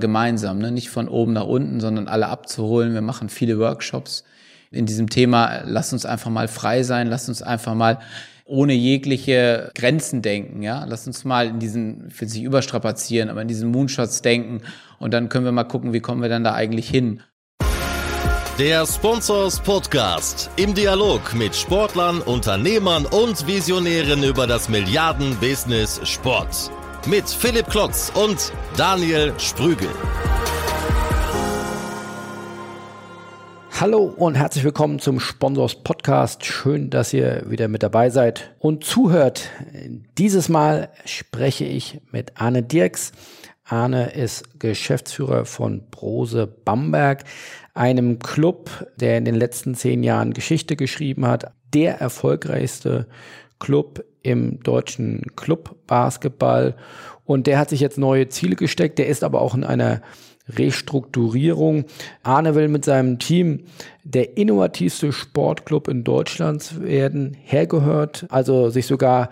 gemeinsam, ne? nicht von oben nach unten, sondern alle abzuholen. Wir machen viele Workshops in diesem Thema. Lass uns einfach mal frei sein, lass uns einfach mal ohne jegliche Grenzen denken, ja. Lass uns mal in diesen, ich will sich überstrapazieren, aber in diesen Moonshots denken und dann können wir mal gucken, wie kommen wir dann da eigentlich hin. Der Sponsors Podcast im Dialog mit Sportlern, Unternehmern und Visionären über das Milliarden-Business Sport. Mit Philipp Klotz und Daniel Sprügel. Hallo und herzlich willkommen zum Sponsors Podcast. Schön, dass ihr wieder mit dabei seid und zuhört. Dieses Mal spreche ich mit Arne Dirks. Arne ist Geschäftsführer von Brose Bamberg, einem Club, der in den letzten zehn Jahren Geschichte geschrieben hat. Der erfolgreichste Club im deutschen Club Basketball. Und der hat sich jetzt neue Ziele gesteckt. Der ist aber auch in einer Restrukturierung. Arne will mit seinem Team der innovativste Sportclub in Deutschland werden, hergehört, also sich sogar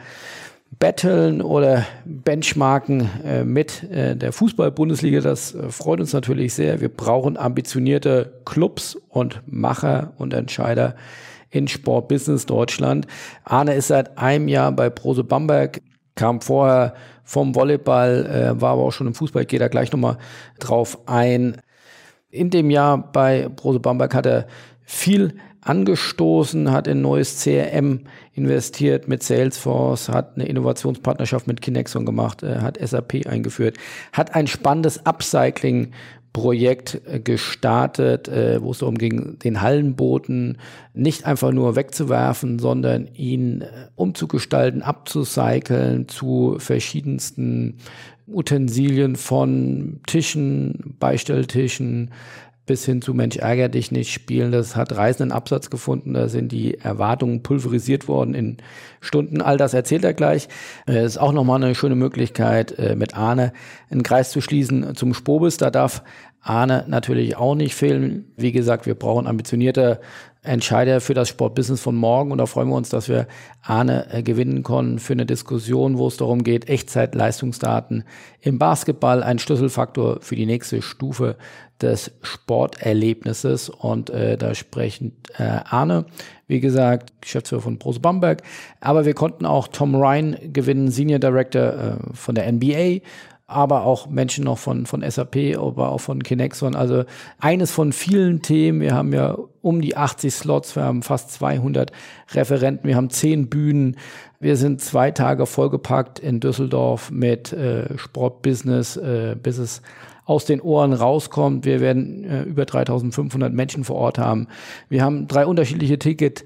battlen oder benchmarken äh, mit äh, der Fußball-Bundesliga. Das äh, freut uns natürlich sehr. Wir brauchen ambitionierte Clubs und Macher und Entscheider in Sportbusiness Deutschland. Arne ist seit einem Jahr bei Prose Bamberg, kam vorher vom Volleyball, äh, war aber auch schon im Fußball, geht da gleich nochmal drauf ein. In dem Jahr bei Brose Bamberg hat er viel angestoßen, hat in neues CRM investiert mit Salesforce, hat eine Innovationspartnerschaft mit Kinexon gemacht, äh, hat SAP eingeführt, hat ein spannendes Upcycling Projekt äh, gestartet, äh, wo es darum ging, den Hallenboden nicht einfach nur wegzuwerfen, sondern ihn äh, umzugestalten, abzucyceln zu verschiedensten Utensilien von Tischen, Beistelltischen, bis hin zu Mensch ärger dich nicht spielen. Das hat reißenden Absatz gefunden. Da sind die Erwartungen pulverisiert worden in Stunden. All das erzählt er gleich. Es ist auch nochmal eine schöne Möglichkeit, mit Arne einen Kreis zu schließen zum Spobis. Da darf Arne natürlich auch nicht fehlen. Wie gesagt, wir brauchen ambitionierte Entscheider für das Sportbusiness von morgen und da freuen wir uns, dass wir Arne äh, gewinnen konnten für eine Diskussion, wo es darum geht, Echtzeit-Leistungsdaten im Basketball, ein Schlüsselfaktor für die nächste Stufe des Sporterlebnisses und äh, da sprechen äh, Arne, wie gesagt, Geschäftsführer von Pros Bamberg, aber wir konnten auch Tom Ryan gewinnen, Senior Director äh, von der NBA, aber auch Menschen noch von, von SAP, aber auch von Kinexon. Also eines von vielen Themen. Wir haben ja um die 80 Slots, wir haben fast 200 Referenten, wir haben 10 Bühnen. Wir sind zwei Tage vollgepackt in Düsseldorf mit äh, Sportbusiness, äh, bis es aus den Ohren rauskommt. Wir werden äh, über 3500 Menschen vor Ort haben. Wir haben drei unterschiedliche Ticket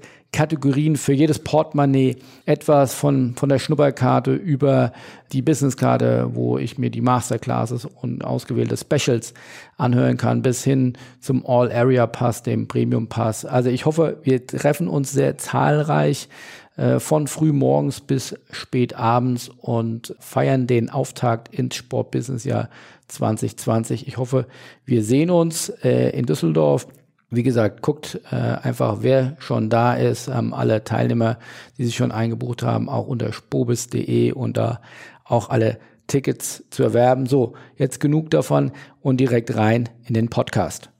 für jedes Portemonnaie etwas von, von der Schnupperkarte über die Businesskarte, wo ich mir die Masterclasses und ausgewählte Specials anhören kann, bis hin zum All-Area-Pass, dem Premium-Pass. Also ich hoffe, wir treffen uns sehr zahlreich äh, von früh morgens bis spät abends und feiern den Auftakt ins Sportbusinessjahr 2020. Ich hoffe, wir sehen uns äh, in Düsseldorf wie gesagt, guckt äh, einfach, wer schon da ist. Ähm, alle Teilnehmer, die sich schon eingebucht haben, auch unter spobis.de und da auch alle Tickets zu erwerben. So, jetzt genug davon und direkt rein in den Podcast.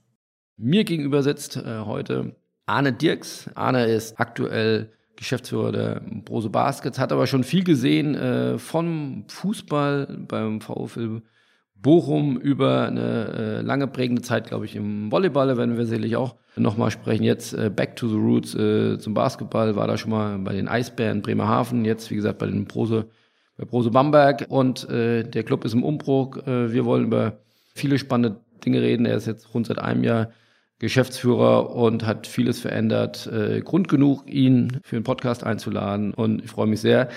Mir gegenüber sitzt äh, heute Arne Dirks. Arne ist aktuell Geschäftsführer der Brose Baskets, hat aber schon viel gesehen äh, vom Fußball beim VfL Bochum über eine äh, lange prägende Zeit, glaube ich, im Volleyball, werden wir sicherlich auch nochmal sprechen. Jetzt äh, back to the roots äh, zum Basketball, war da schon mal bei den Eisbären Bremerhaven, jetzt wie gesagt bei den Prose, bei Prose Bamberg und äh, der Club ist im Umbruch. Äh, wir wollen über viele spannende Dinge reden. Er ist jetzt rund seit einem Jahr Geschäftsführer und hat vieles verändert. Äh, Grund genug, ihn für einen Podcast einzuladen und ich freue mich sehr.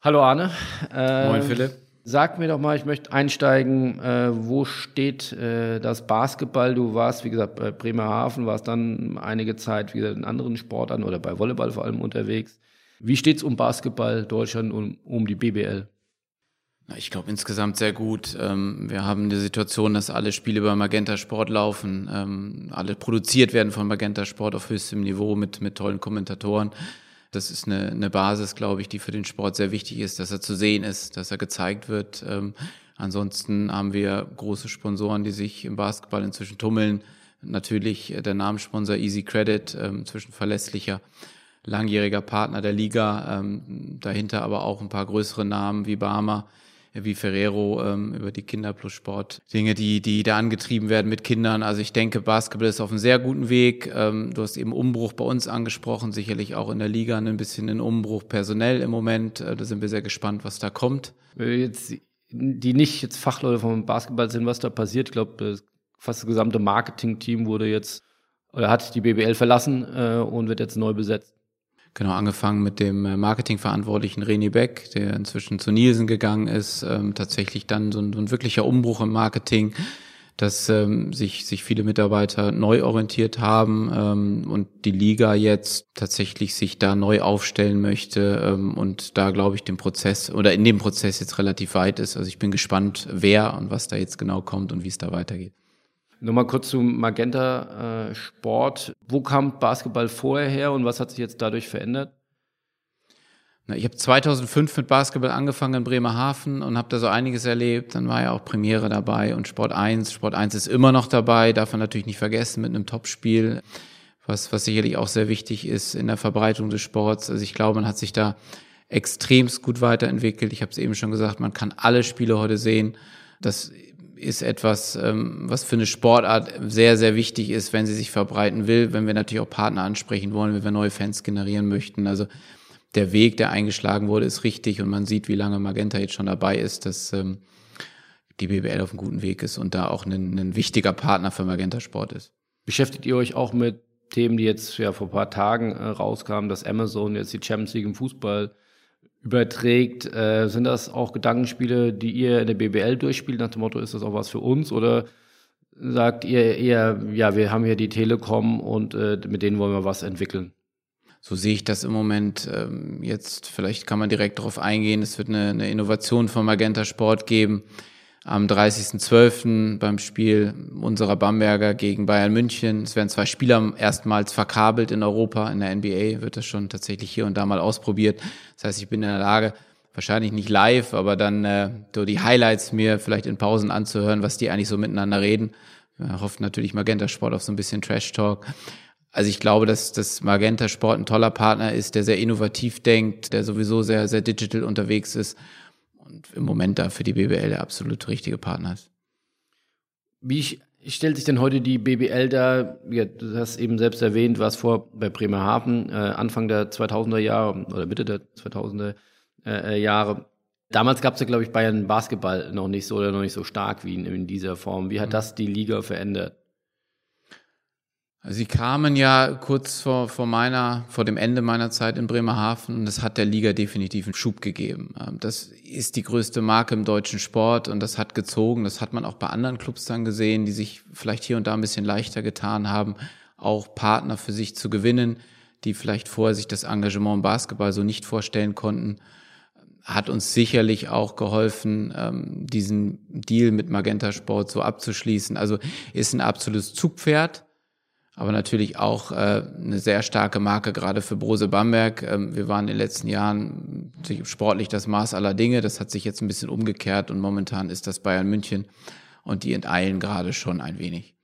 Hallo Arne. Äh, Moin Philipp. Sag mir doch mal, ich möchte einsteigen, äh, wo steht äh, das Basketball? Du warst, wie gesagt, bei Bremerhaven, warst dann einige Zeit wieder in anderen Sportarten oder bei Volleyball vor allem unterwegs. Wie steht's um Basketball Deutschland und um die BBL? Ich glaube insgesamt sehr gut. Ähm, wir haben die Situation, dass alle Spiele bei Magenta Sport laufen, ähm, alle produziert werden von Magenta Sport auf höchstem Niveau mit, mit tollen Kommentatoren. Das ist eine, eine Basis, glaube ich, die für den Sport sehr wichtig ist, dass er zu sehen ist, dass er gezeigt wird. Ähm, Ansonsten haben wir große Sponsoren, die sich im Basketball inzwischen tummeln. Natürlich der Namenssponsor Easy Credit, ähm, zwischen verlässlicher, langjähriger Partner der Liga. Dahinter aber auch ein paar größere Namen wie Barmer, wie Ferrero ähm, über die Kinder plus Sport. Dinge, die, die da angetrieben werden mit Kindern. Also ich denke, Basketball ist auf einem sehr guten Weg. Ähm, du hast eben Umbruch bei uns angesprochen, sicherlich auch in der Liga ein bisschen ein Umbruch personell im Moment. Äh, da sind wir sehr gespannt, was da kommt. Jetzt, die nicht jetzt Fachleute vom Basketball sind, was da passiert. Ich glaube, fast das gesamte Marketing-Team wurde jetzt oder hat die BBL verlassen äh, und wird jetzt neu besetzt. Genau, angefangen mit dem äh, Marketingverantwortlichen René Beck, der inzwischen zu Nielsen gegangen ist, ähm, tatsächlich dann so ein, so ein, wirklicher Umbruch im Marketing, dass ähm, sich, sich viele Mitarbeiter neu orientiert haben ähm, und die Liga jetzt tatsächlich sich da neu aufstellen möchte ähm, und da glaube ich den Prozess oder in dem Prozess jetzt relativ weit ist. Also ich bin gespannt, wer und was da jetzt genau kommt und wie es da weitergeht. Nochmal kurz zum Magenta äh, Sport. Wo kam Basketball vorher her und was hat sich jetzt dadurch verändert? Na, ich habe 2005 mit Basketball angefangen in Bremerhaven und habe da so einiges erlebt. Dann war ja auch Premiere dabei und Sport 1. Sport 1 ist immer noch dabei, darf man natürlich nicht vergessen mit einem Topspiel, was, was sicherlich auch sehr wichtig ist in der Verbreitung des Sports. Also ich glaube, man hat sich da extremst gut weiterentwickelt. Ich habe es eben schon gesagt, man kann alle Spiele heute sehen. Das ist etwas, ähm, was für eine Sportart sehr, sehr wichtig ist, wenn sie sich verbreiten will, wenn wir natürlich auch Partner ansprechen wollen, wenn wir neue Fans generieren möchten. Also der Weg, der eingeschlagen wurde, ist richtig und man sieht, wie lange Magenta jetzt schon dabei ist, dass ähm, die BBL auf einem guten Weg ist und da auch ein, ein wichtiger Partner für Magenta Sport ist. Beschäftigt ihr euch auch mit Themen, die jetzt ja vor ein paar Tagen äh, rauskamen, dass Amazon jetzt die Champions League im Fußball überträgt. Äh, sind das auch Gedankenspiele, die ihr in der BBL durchspielt, nach dem Motto, ist das auch was für uns? Oder sagt ihr eher, ja, wir haben hier die Telekom und äh, mit denen wollen wir was entwickeln? So sehe ich das im Moment. Ähm, jetzt, vielleicht kann man direkt darauf eingehen, es wird eine, eine Innovation vom Magenta Sport geben am 30.12. beim Spiel unserer Bamberger gegen Bayern München. Es werden zwei Spieler erstmals verkabelt in Europa. In der NBA wird das schon tatsächlich hier und da mal ausprobiert. Das heißt, ich bin in der Lage, wahrscheinlich nicht live, aber dann äh, so die Highlights mir vielleicht in Pausen anzuhören, was die eigentlich so miteinander reden. Wir hoffen natürlich Magenta Sport auf so ein bisschen Trash Talk. Also ich glaube, dass das Magenta Sport ein toller Partner ist, der sehr innovativ denkt, der sowieso sehr, sehr digital unterwegs ist und im Moment da für die BBL der absolut richtige Partner ist. Wie stellt sich denn heute die BBL da? Ja, du hast eben selbst erwähnt, was vor bei Bremerhaven äh, Anfang der 2000er Jahre oder Mitte der 2000er äh, Jahre. Damals gab es ja, glaube ich, Bayern Basketball noch nicht so oder noch nicht so stark wie in, in dieser Form. Wie hat mhm. das die Liga verändert? Sie kamen ja kurz vor, vor meiner, vor dem Ende meiner Zeit in Bremerhaven und das hat der Liga definitiv einen Schub gegeben. Ähm, das ist die größte Marke im deutschen Sport und das hat gezogen. Das hat man auch bei anderen Clubs dann gesehen, die sich vielleicht hier und da ein bisschen leichter getan haben, auch Partner für sich zu gewinnen, die vielleicht vorher sich das Engagement im Basketball so nicht vorstellen konnten. Hat uns sicherlich auch geholfen, ähm, diesen Deal mit Magenta Sport so abzuschließen. Also ist ein absolutes Zugpferd aber natürlich auch äh, eine sehr starke Marke gerade für Brose Bamberg. Ähm, wir waren in den letzten Jahren sportlich das Maß aller Dinge. Das hat sich jetzt ein bisschen umgekehrt und momentan ist das Bayern München und die enteilen gerade schon ein wenig.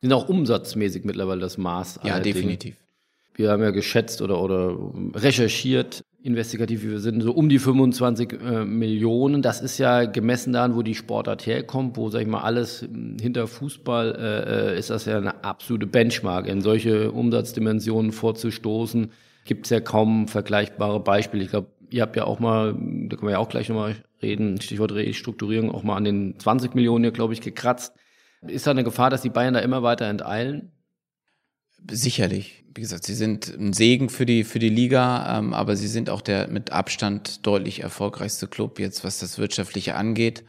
Sind auch umsatzmäßig mittlerweile das Maß. Ja, definitiv. Dinge. Wir haben ja geschätzt oder, oder recherchiert, investigativ wie wir sind, so um die 25 äh, Millionen. Das ist ja gemessen daran, wo die Sportart herkommt, wo, sag ich mal, alles hm, hinter Fußball äh, äh, ist das ja eine absolute Benchmark. In solche Umsatzdimensionen vorzustoßen, gibt es ja kaum vergleichbare Beispiele. Ich glaube, ihr habt ja auch mal, da können wir ja auch gleich nochmal reden, Stichwort Restrukturierung, auch mal an den 20 Millionen hier, glaube ich, gekratzt. Ist da eine Gefahr, dass die Bayern da immer weiter enteilen? Sicherlich. Wie gesagt, sie sind ein Segen für die, für die Liga, ähm, aber sie sind auch der mit Abstand deutlich erfolgreichste Club jetzt, was das Wirtschaftliche angeht.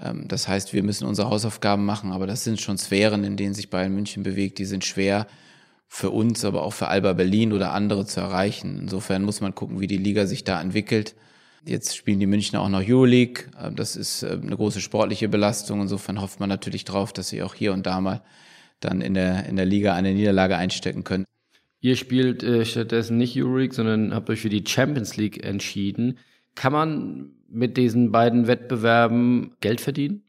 Ähm, das heißt, wir müssen unsere Hausaufgaben machen, aber das sind schon Sphären, in denen sich Bayern München bewegt, die sind schwer für uns, aber auch für Alba Berlin oder andere zu erreichen. Insofern muss man gucken, wie die Liga sich da entwickelt. Jetzt spielen die Münchner auch noch Euroleague. Ähm, das ist äh, eine große sportliche Belastung. Insofern hofft man natürlich drauf, dass sie auch hier und da mal dann in der, in der Liga eine Niederlage einstecken können. Ihr spielt äh, stattdessen nicht Euroleague, sondern habt euch für die Champions League entschieden. Kann man mit diesen beiden Wettbewerben Geld verdienen?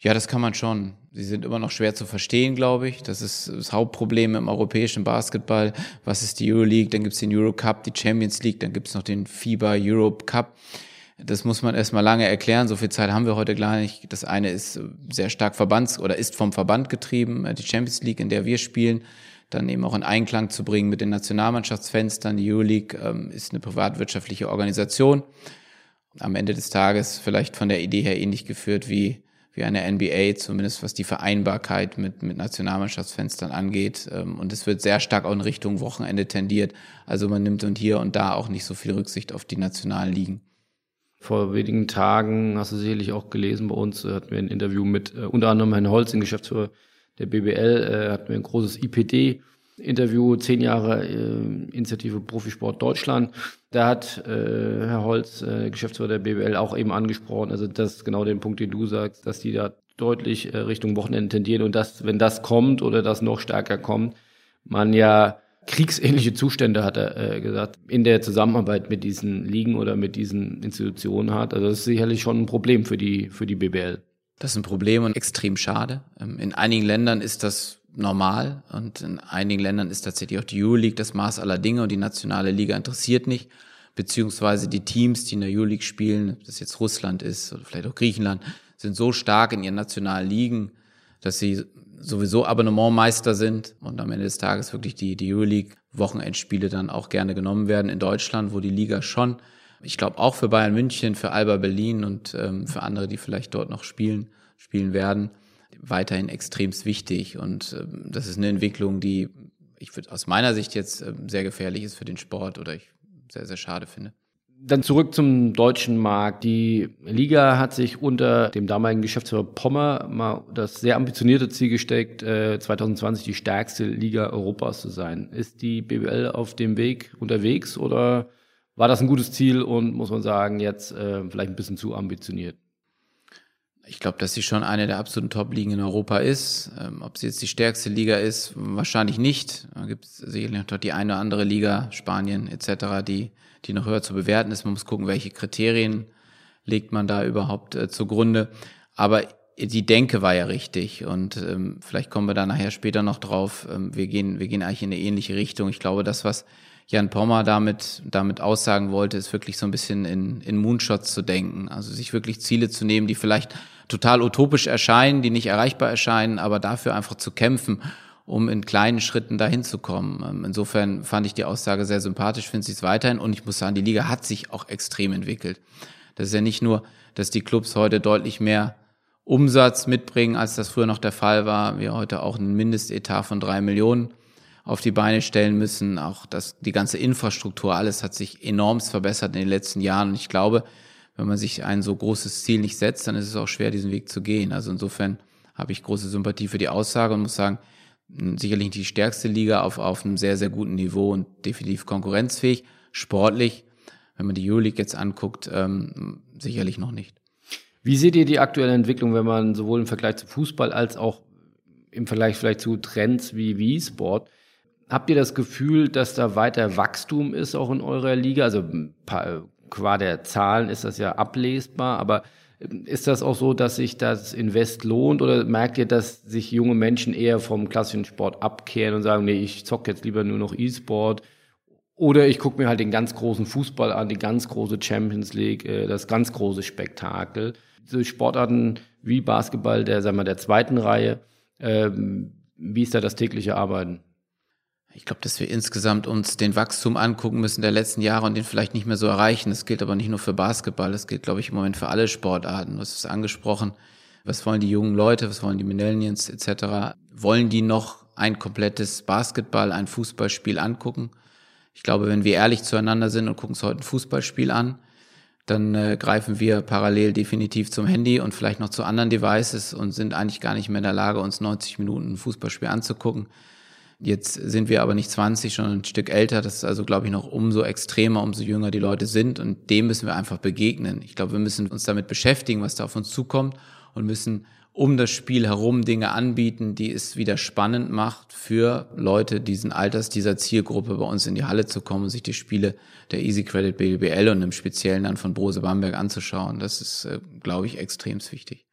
Ja, das kann man schon. Sie sind immer noch schwer zu verstehen, glaube ich. Das ist das Hauptproblem im europäischen Basketball. Was ist die Euroleague? Dann gibt's den Eurocup, die Champions League, dann gibt's noch den FIBA Europe Cup. Das muss man erstmal lange erklären. So viel Zeit haben wir heute gar nicht. Das eine ist sehr stark verbands- oder ist vom Verband getrieben, die Champions League, in der wir spielen dann eben auch in Einklang zu bringen mit den Nationalmannschaftsfenstern. Die Euroleague ähm, ist eine privatwirtschaftliche Organisation. Am Ende des Tages vielleicht von der Idee her ähnlich geführt wie, wie eine NBA, zumindest was die Vereinbarkeit mit, mit Nationalmannschaftsfenstern angeht. Ähm, und es wird sehr stark auch in Richtung Wochenende tendiert. Also man nimmt und hier und da auch nicht so viel Rücksicht auf die nationalen Ligen. Vor wenigen Tagen, hast du sicherlich auch gelesen, bei uns hatten wir ein Interview mit äh, unter anderem Herrn Holz, den Geschäftsführer der BBL, äh, hatten wir ein großes IPD Interview, zehn Jahre äh, Initiative Profisport Deutschland. Da hat äh, Herr Holz, äh, Geschäftsführer der BWL, auch eben angesprochen, also das ist genau den Punkt, den du sagst, dass die da deutlich äh, Richtung Wochenende tendieren und dass, wenn das kommt oder das noch stärker kommt, man ja kriegsähnliche Zustände, hat er äh, gesagt, in der Zusammenarbeit mit diesen Ligen oder mit diesen Institutionen hat. Also das ist sicherlich schon ein Problem für die, für die BBL. Das ist ein Problem und extrem schade. Ähm, in einigen Ländern ist das normal und in einigen Ländern ist tatsächlich auch die Euroleague das Maß aller Dinge und die nationale Liga interessiert nicht, beziehungsweise die Teams, die in der Euroleague spielen, ob das jetzt Russland ist oder vielleicht auch Griechenland, sind so stark in ihren nationalen Ligen, dass sie sowieso Abonnementmeister sind und am Ende des Tages wirklich die, die Euroleague Wochenendspiele dann auch gerne genommen werden in Deutschland, wo die Liga schon, ich glaube auch für Bayern München, für Alba Berlin und ähm, für andere, die vielleicht dort noch spielen, spielen werden, weiterhin extremst wichtig. Und äh, das ist eine Entwicklung, die ich würde aus meiner Sicht jetzt äh, sehr gefährlich ist für den Sport oder ich sehr, sehr schade finde. Dann zurück zum deutschen Markt. Die Liga hat sich unter dem damaligen Geschäftsführer Pommer mal das sehr ambitionierte Ziel gesteckt, äh, 2020 die stärkste Liga Europas zu sein. Ist die BWL auf dem Weg unterwegs oder war das ein gutes Ziel und muss man sagen, jetzt äh, vielleicht ein bisschen zu ambitioniert? Ich glaube, dass sie schon eine der absoluten Top-Ligen in Europa ist. Ähm, ob sie jetzt die stärkste Liga ist, wahrscheinlich nicht. Da gibt es sicherlich noch die eine oder andere Liga, Spanien etc., die, die noch höher zu bewerten ist. Man muss gucken, welche Kriterien legt man da überhaupt äh, zugrunde. Aber die Denke war ja richtig und ähm, vielleicht kommen wir da nachher später noch drauf. Ähm, wir gehen, wir gehen eigentlich in eine ähnliche Richtung. Ich glaube, das, was Jan Pommer damit, damit aussagen wollte, ist wirklich so ein bisschen in, in Moonshots zu denken. Also sich wirklich Ziele zu nehmen, die vielleicht total utopisch erscheinen, die nicht erreichbar erscheinen, aber dafür einfach zu kämpfen, um in kleinen Schritten dahin zu kommen. Ähm, insofern fand ich die Aussage sehr sympathisch, finde sie es weiterhin und ich muss sagen, die Liga hat sich auch extrem entwickelt. Das ist ja nicht nur, dass die Clubs heute deutlich mehr Umsatz mitbringen, als das früher noch der Fall war. Wir heute auch einen Mindestetat von drei Millionen auf die Beine stellen müssen. Auch das, die ganze Infrastruktur, alles hat sich enormst verbessert in den letzten Jahren. Und ich glaube, wenn man sich ein so großes Ziel nicht setzt, dann ist es auch schwer, diesen Weg zu gehen. Also insofern habe ich große Sympathie für die Aussage und muss sagen, sicherlich die stärkste Liga auf, auf einem sehr, sehr guten Niveau und definitiv konkurrenzfähig. Sportlich, wenn man die Euroleague jetzt anguckt, ähm, sicherlich noch nicht. Wie seht ihr die aktuelle Entwicklung, wenn man sowohl im Vergleich zu Fußball als auch im Vergleich vielleicht zu Trends wie wie sport Habt ihr das Gefühl, dass da weiter Wachstum ist auch in eurer Liga? Also qua der Zahlen ist das ja ablesbar, aber ähm, ist das auch so, dass sich das Invest lohnt oder merkt ihr, dass sich junge Menschen eher vom klassischen Sport abkehren und sagen, nee, ich zock jetzt lieber nur noch E-Sport oder ich gucke mir halt den ganz großen Fußball an, die ganz große Champions League, äh, das ganz große Spektakel. So Sportarten wie Basketball der, sagen wir, der zweiten Reihe, ähm, wie ist da das tägliche Arbeiten? Ich glaube, dass wir insgesamt uns den Wachstum angucken müssen der letzten Jahre und den vielleicht nicht mehr so erreichen. Das gilt aber nicht nur für Basketball, das gilt, glaube ich, im Moment für alle Sportarten. Du hast es angesprochen. Was wollen die jungen Leute, was wollen die Millennials etc.? Wollen die noch ein komplettes Basketball, ein Fußballspiel angucken? Ich glaube, wenn wir ehrlich zueinander sind und gucken uns heute ein Fußballspiel an, dann äh, greifen wir parallel definitiv zum Handy und vielleicht noch zu anderen Devices und sind eigentlich gar nicht mehr in der Lage, uns 90 Minuten ein Fußballspiel anzugucken. Jetzt sind wir aber nicht 20, schon ein Stück älter. Das ist also, glaube ich, noch umso extremer, umso jünger die Leute sind. Und dem müssen wir einfach begegnen. Ich glaube, wir müssen uns damit beschäftigen, was da auf uns zukommt und müssen um das Spiel herum Dinge anbieten, die es wieder spannend macht für Leute diesen Alters, dieser Zielgruppe bei uns in die Halle zu kommen und sich die Spiele der Easy Credit BBL und im Speziellen dann von Brose Bamberg anzuschauen. Das ist, äh, glaube ich, extrem wichtig.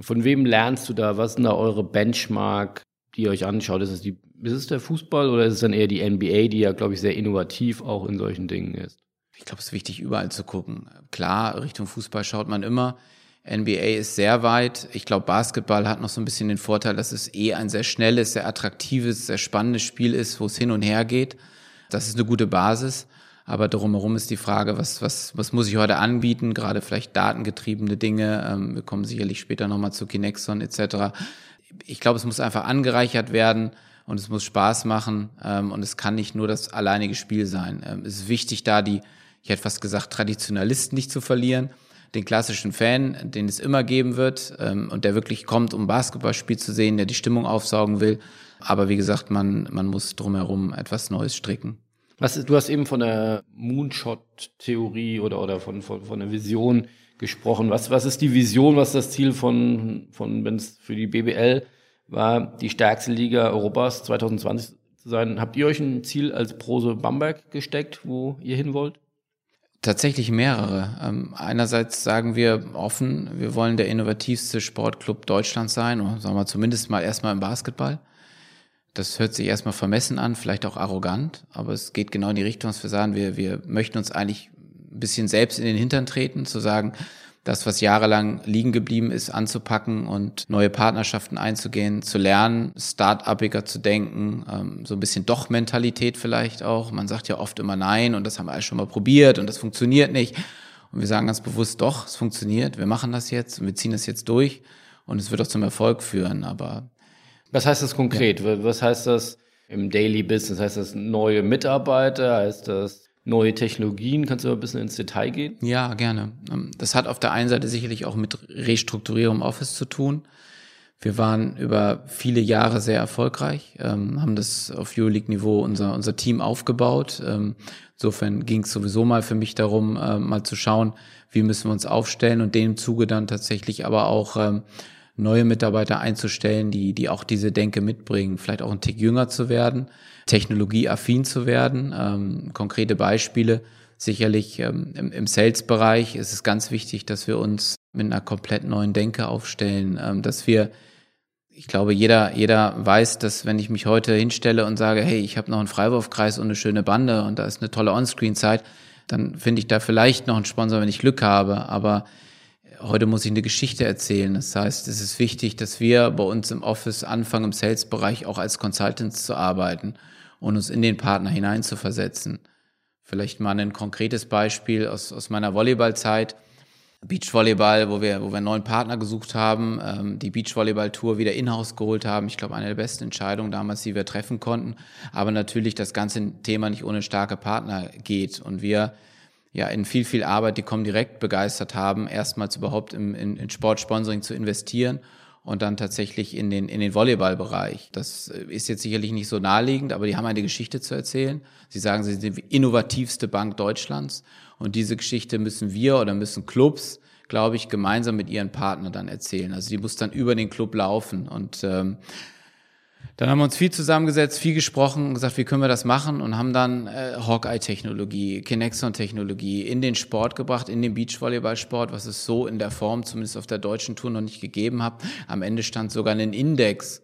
Von wem lernst du da? Was denn da eure Benchmark, die ihr euch anschaut? Ist es, die, ist es der Fußball oder ist es dann eher die NBA, die ja, glaube ich, sehr innovativ auch in solchen Dingen ist? Ich glaube, es ist wichtig, überall zu gucken. Klar, Richtung Fußball schaut man immer. NBA ist sehr weit. Ich glaube, Basketball hat noch so ein bisschen den Vorteil, dass es eh ein sehr schnelles, sehr attraktives, sehr spannendes Spiel ist, wo es hin und her geht. Das ist eine gute Basis. Aber drumherum ist die Frage, was, was, was muss ich heute anbieten? Gerade vielleicht datengetriebene Dinge. Ähm, wir kommen sicherlich später nochmal zu Kinexon etc. Ich glaube, es muss einfach angereichert werden und es muss Spaß machen ähm, und es kann nicht nur das alleinige Spiel sein. Ähm, es ist wichtig, da die, ich hätte fast gesagt, Traditionalisten nicht zu verlieren den klassischen Fan, den es immer geben wird ähm, und der wirklich kommt, um Basketballspiel zu sehen, der die Stimmung aufsaugen will. Aber wie gesagt, man, man muss drumherum etwas Neues stricken. Was, du hast eben von der Moonshot-Theorie oder, oder von, von, von der Vision gesprochen. Was, was ist die Vision, was ist das Ziel von, von wenn es für die BBL war, die stärkste Liga Europas 2020 zu sein? Habt ihr euch ein Ziel als Prose Bamberg gesteckt, wo ihr hin wollt? Tatsächlich mehrere. Ähm, einerseits sagen wir offen, wir wollen der innovativste Sportclub Deutschlands sein, oder sagen wir zumindest mal erstmal im Basketball. Das hört sich erstmal vermessen an, vielleicht auch arrogant, aber es geht genau in die Richtung, dass wir sagen, wir, wir möchten uns eigentlich ein bisschen selbst in den Hintern treten, zu sagen, das, was jahrelang liegen geblieben ist, anzupacken und neue Partnerschaften einzugehen, zu lernen, start-upiger zu denken, ähm, so ein bisschen Doch-Mentalität vielleicht auch. Man sagt ja oft immer Nein und das haben wir alles schon mal probiert und das funktioniert nicht. Und wir sagen ganz bewusst, doch, es funktioniert, wir machen das jetzt und wir ziehen das jetzt durch und es wird auch zum Erfolg führen, aber. Was heißt das konkret? Ja. Was heißt das im Daily Business? Heißt das neue Mitarbeiter? Heißt das neue Technologien? Kannst du ein bisschen ins Detail gehen? Ja, gerne. Ähm, das hat auf der einen Seite sicherlich auch mit Restrukturierung im Office zu tun. Wir waren über viele Jahre sehr erfolgreich, ähm, haben das auf Euroleague-Niveau unser, unser Team aufgebaut. Ähm, insofern ging es sowieso mal für mich darum, äh, mal zu schauen, wie müssen wir uns aufstellen und dem Zuge dann tatsächlich aber auch ähm, neue Mitarbeiter einzustellen, die, die auch diese Denke mitbringen, vielleicht auch ein Tick jünger zu werden, technologieaffin zu werden. Ähm, konkrete Beispiele. Sicherlich ähm, im, im Sales-Bereich ist es ganz wichtig, dass wir uns mit einer komplett neuen Denke aufstellen, ähm, dass wir ich glaube, jeder, jeder weiß, dass wenn ich mich heute hinstelle und sage, hey, ich habe noch einen Freiwurfkreis und eine schöne Bande und da ist eine tolle Onscreen-Zeit, dann finde ich da vielleicht noch einen Sponsor, wenn ich Glück habe. Aber heute muss ich eine Geschichte erzählen. Das heißt, es ist wichtig, dass wir bei uns im Office anfangen, im Sales-Bereich auch als Consultants zu arbeiten und uns in den Partner hineinzuversetzen. Vielleicht mal ein konkretes Beispiel aus, aus meiner Volleyballzeit. Beachvolleyball, wo wir, wo wir einen neuen Partner gesucht haben, ähm, die Beachvolleyball-Tour wieder in-house geholt haben. Ich glaube, eine der besten Entscheidungen damals, die wir treffen konnten. Aber natürlich das ganze Thema nicht ohne starke Partner geht. Und wir ja in viel, viel Arbeit die direkt begeistert haben, erstmals überhaupt im, in, in Sportsponsoring zu investieren und dann tatsächlich in den, in den Volleyballbereich. Das äh, ist jetzt sicherlich nicht so naheliegend, aber die haben eine Geschichte zu erzählen. Sie sagen, sie sind die innovativste Bank Deutschlands und diese Geschichte müssen wir oder müssen Clubs, glaube ich, gemeinsam mit ihren Partnern dann erzählen. Also die muss dann über den Club laufen und ähm, dann haben wir uns viel zusammengesetzt, viel gesprochen, gesagt, wie können wir das machen und haben dann äh, Hawkeye-Technologie, Kinexon-Technologie in den Sport gebracht, in den Beachvolleyball-Sport, was es so in der Form zumindest auf der deutschen Tour noch nicht gegeben hat. Am Ende stand sogar ein Index,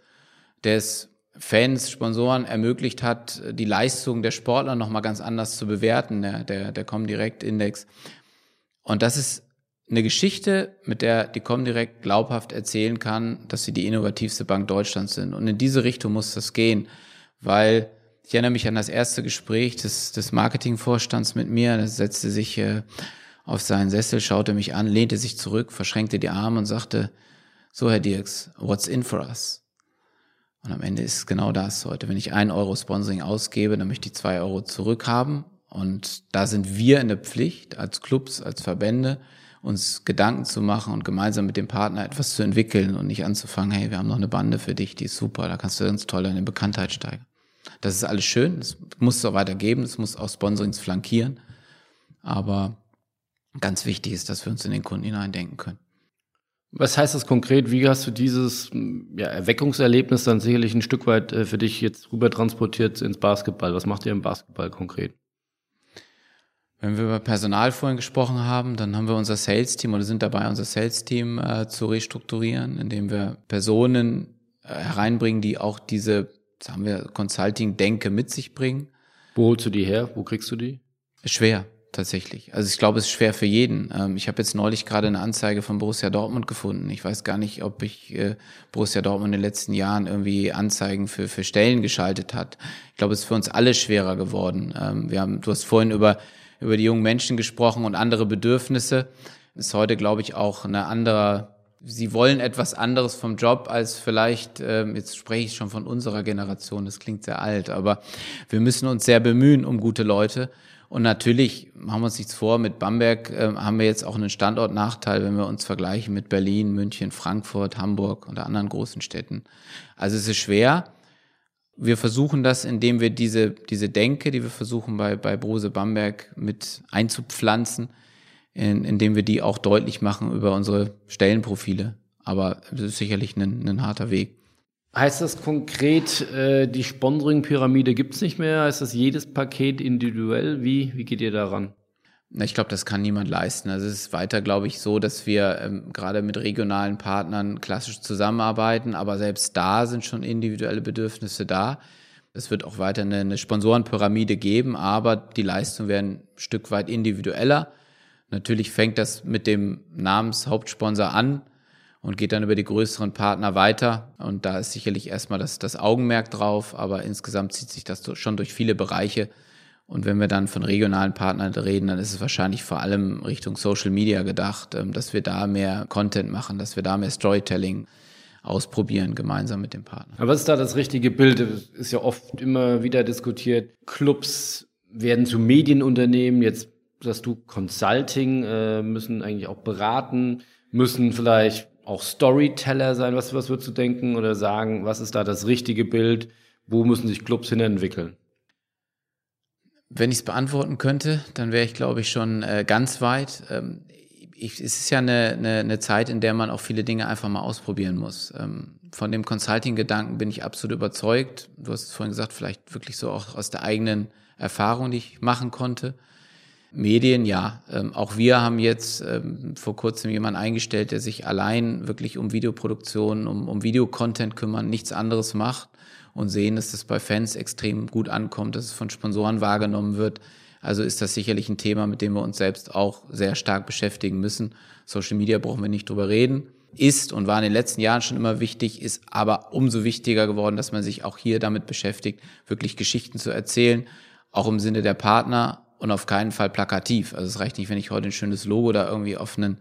der es Fans, Sponsoren ermöglicht hat, die Leistung der Sportler nochmal ganz anders zu bewerten, der, der, der Comdirect-Index. Und das ist eine Geschichte, mit der die Comdirect glaubhaft erzählen kann, dass sie die innovativste Bank Deutschlands sind. Und in diese Richtung muss das gehen, weil ich erinnere mich an das erste Gespräch des, des Marketingvorstands mit mir. Er setzte sich äh, auf seinen Sessel, schaute mich an, lehnte sich zurück, verschränkte die Arme und sagte, so Herr Dirks, what's in for us? Und am Ende ist genau das heute. Wenn ich ein Euro Sponsoring ausgebe, dann möchte ich zwei Euro zurückhaben. Und da sind wir in der Pflicht als Clubs, als Verbände, uns Gedanken zu machen und gemeinsam mit dem Partner etwas zu entwickeln und nicht anzufangen, hey, wir haben noch eine Bande für dich, die ist super, da kannst du ganz toll deine Bekanntheit steigern. Das ist alles schön, das muss es auch weitergeben, das muss auch Sponsorings flankieren, aber ganz wichtig ist, dass wir uns in den Kunden hineindenken können. Was heißt das konkret? Wie hast du dieses ja, Erweckungserlebnis dann sicherlich ein Stück weit äh, für dich jetzt rüber transportiert ins Basketball? Was macht ihr im Basketball konkret? Wenn wir über Personal vorhin gesprochen haben, dann haben wir unser Sales-Team oder sind dabei, unser Sales-Team äh, zu restrukturieren, indem wir Personen äh, hereinbringen, die auch diese, sagen wir, Consulting-Denke mit sich bringen. Wo holst du die her? Wo kriegst du die? Schwer tatsächlich. Also ich glaube, es ist schwer für jeden. Ähm, ich habe jetzt neulich gerade eine Anzeige von Borussia Dortmund gefunden. Ich weiß gar nicht, ob ich äh, Borussia Dortmund in den letzten Jahren irgendwie Anzeigen für, für Stellen geschaltet hat. Ich glaube, es ist für uns alle schwerer geworden. Ähm, wir haben, du hast vorhin über, über die jungen Menschen gesprochen und andere Bedürfnisse. Ist heute, glaube ich, auch eine andere sie wollen etwas anderes vom Job als vielleicht, ähm, jetzt spreche ich schon von unserer Generation, das klingt sehr alt, aber wir müssen uns sehr bemühen um gute Leute. Und natürlich, machen wir uns nichts vor, mit Bamberg äh, haben wir jetzt auch einen Standortnachteil, wenn wir uns vergleichen mit Berlin, München, Frankfurt, Hamburg oder anderen großen Städten. Also es ist schwer. Wir versuchen das, indem wir diese, diese Denke, die wir versuchen bei, bei Brose Bamberg mit einzupflanzen, in, indem wir die auch deutlich machen über unsere Stellenprofile. Aber es ist sicherlich ein, ein harter Weg. Heißt das konkret, äh, die Sponsoring-Pyramide gibt's nicht mehr? Heißt das jedes Paket individuell? Wie, wie geht ihr daran? Ich glaube, das kann niemand leisten. Also es ist weiter, glaube ich, so, dass wir ähm, gerade mit regionalen Partnern klassisch zusammenarbeiten, aber selbst da sind schon individuelle Bedürfnisse da. Es wird auch weiter eine, eine Sponsorenpyramide geben, aber die Leistungen werden ein Stück weit individueller. Natürlich fängt das mit dem Namenshauptsponsor an und geht dann über die größeren Partner weiter. Und da ist sicherlich erstmal das, das Augenmerk drauf, aber insgesamt zieht sich das schon durch viele Bereiche. Und wenn wir dann von regionalen Partnern reden, dann ist es wahrscheinlich vor allem Richtung Social Media gedacht, ähm, dass wir da mehr Content machen, dass wir da mehr Storytelling ausprobieren, gemeinsam mit dem Partner. Aber was ist da das richtige Bild? Das ist ja oft immer wieder diskutiert. Clubs werden zu Medienunternehmen. Jetzt sagst du Consulting, äh, müssen eigentlich auch beraten, müssen vielleicht auch Storyteller sein? Was, was würdest du denken oder sagen? Was ist da das richtige Bild? Wo müssen sich Clubs hin entwickeln? Wenn ich es beantworten könnte, dann wäre ich, glaube ich, schon äh, ganz weit. Ähm, ich, es ist ja eine, eine, eine Zeit, in der man auch viele Dinge einfach mal ausprobieren muss. Ähm, von dem Consulting-Gedanken bin ich absolut überzeugt. Du hast es vorhin gesagt, vielleicht wirklich so auch aus der eigenen Erfahrung, die ich machen konnte. Medien, ja. Ähm, auch wir haben jetzt ähm, vor kurzem jemanden eingestellt, der sich allein wirklich um Videoproduktion, um, um Videocontent kümmern, nichts anderes macht und sehen, dass das bei Fans extrem gut ankommt, dass es von Sponsoren wahrgenommen wird. Also ist das sicherlich ein Thema, mit dem wir uns selbst auch sehr stark beschäftigen müssen. Social Media brauchen wir nicht drüber reden. Ist und war in den letzten Jahren schon immer wichtig, ist aber umso wichtiger geworden, dass man sich auch hier damit beschäftigt, wirklich Geschichten zu erzählen, auch im Sinne der Partner, und auf keinen Fall plakativ. Also es reicht nicht, wenn ich heute ein schönes Logo da irgendwie auf einen,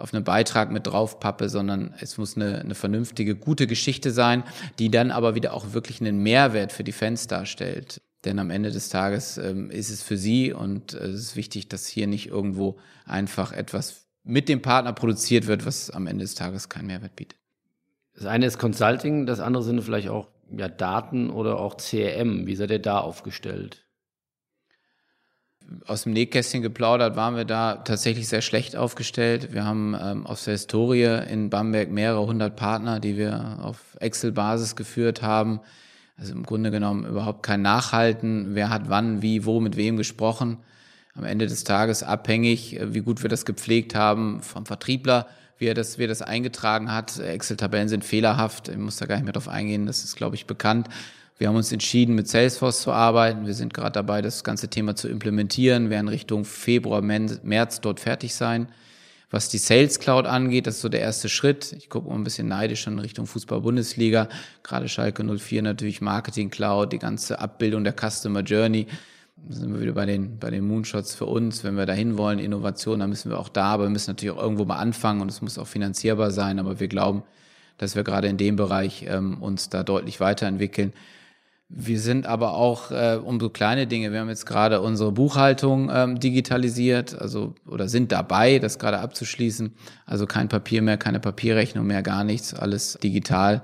auf einen Beitrag mit drauf pappe, sondern es muss eine, eine vernünftige, gute Geschichte sein, die dann aber wieder auch wirklich einen Mehrwert für die Fans darstellt. Denn am Ende des Tages ähm, ist es für sie und äh, es ist wichtig, dass hier nicht irgendwo einfach etwas mit dem Partner produziert wird, was am Ende des Tages keinen Mehrwert bietet. Das eine ist Consulting, das andere sind vielleicht auch ja, Daten oder auch CRM. Wie seid ihr da aufgestellt? Aus dem Nähkästchen geplaudert, waren wir da tatsächlich sehr schlecht aufgestellt. Wir haben ähm, aus der Historie in Bamberg mehrere hundert Partner, die wir auf Excel-Basis geführt haben. Also im Grunde genommen überhaupt kein Nachhalten. Wer hat wann, wie, wo, mit wem gesprochen. Am Ende des Tages abhängig, äh, wie gut wir das gepflegt haben vom Vertriebler, wie er das, wie er das eingetragen hat. Excel-Tabellen sind fehlerhaft. Ich muss da gar nicht mehr drauf eingehen. Das ist, glaube ich, bekannt. Wir haben uns entschieden, mit Salesforce zu arbeiten. Wir sind gerade dabei, das ganze Thema zu implementieren, Wir werden Richtung Februar, März dort fertig sein. Was die Sales Cloud angeht, das ist so der erste Schritt. Ich gucke mal ein bisschen neidisch in Richtung Fußball-Bundesliga. Gerade Schalke 04 natürlich Marketing Cloud, die ganze Abbildung der Customer Journey. Da sind wir wieder bei den, bei den Moonshots für uns. Wenn wir dahin wollen, Innovation, dann müssen wir auch da, aber wir müssen natürlich auch irgendwo mal anfangen und es muss auch finanzierbar sein. Aber wir glauben, dass wir gerade in dem Bereich ähm, uns da deutlich weiterentwickeln. Wir sind aber auch äh, um so kleine Dinge. Wir haben jetzt gerade unsere Buchhaltung ähm, digitalisiert, also oder sind dabei, das gerade abzuschließen. Also kein Papier mehr, keine Papierrechnung mehr, gar nichts, alles digital.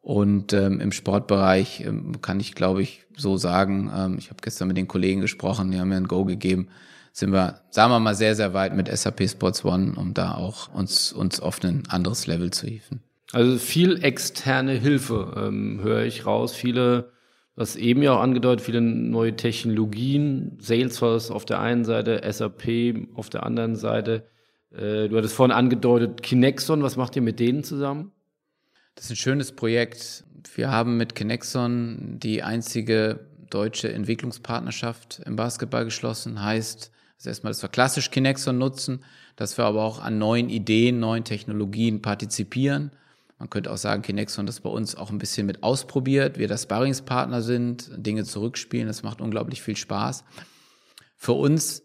Und ähm, im Sportbereich ähm, kann ich, glaube ich, so sagen. Ähm, ich habe gestern mit den Kollegen gesprochen, die haben mir ein Go gegeben. Sind wir, sagen wir mal, sehr, sehr weit mit SAP Sports One, um da auch uns uns auf ein anderes Level zu hieven. Also viel externe Hilfe ähm, höre ich raus. Viele Hast eben ja auch angedeutet, viele neue Technologien, Salesforce auf der einen Seite, SAP auf der anderen Seite. Äh, du hattest vorhin angedeutet, Kinexon, was macht ihr mit denen zusammen? Das ist ein schönes Projekt. Wir haben mit Kinexon die einzige deutsche Entwicklungspartnerschaft im Basketball geschlossen. Heißt, also erstmal, dass wir klassisch Kinexon nutzen, dass wir aber auch an neuen Ideen, neuen Technologien partizipieren man könnte auch sagen, Kinexon das bei uns auch ein bisschen mit ausprobiert. Wir das Sparringspartner sind, Dinge zurückspielen. Das macht unglaublich viel Spaß. Für uns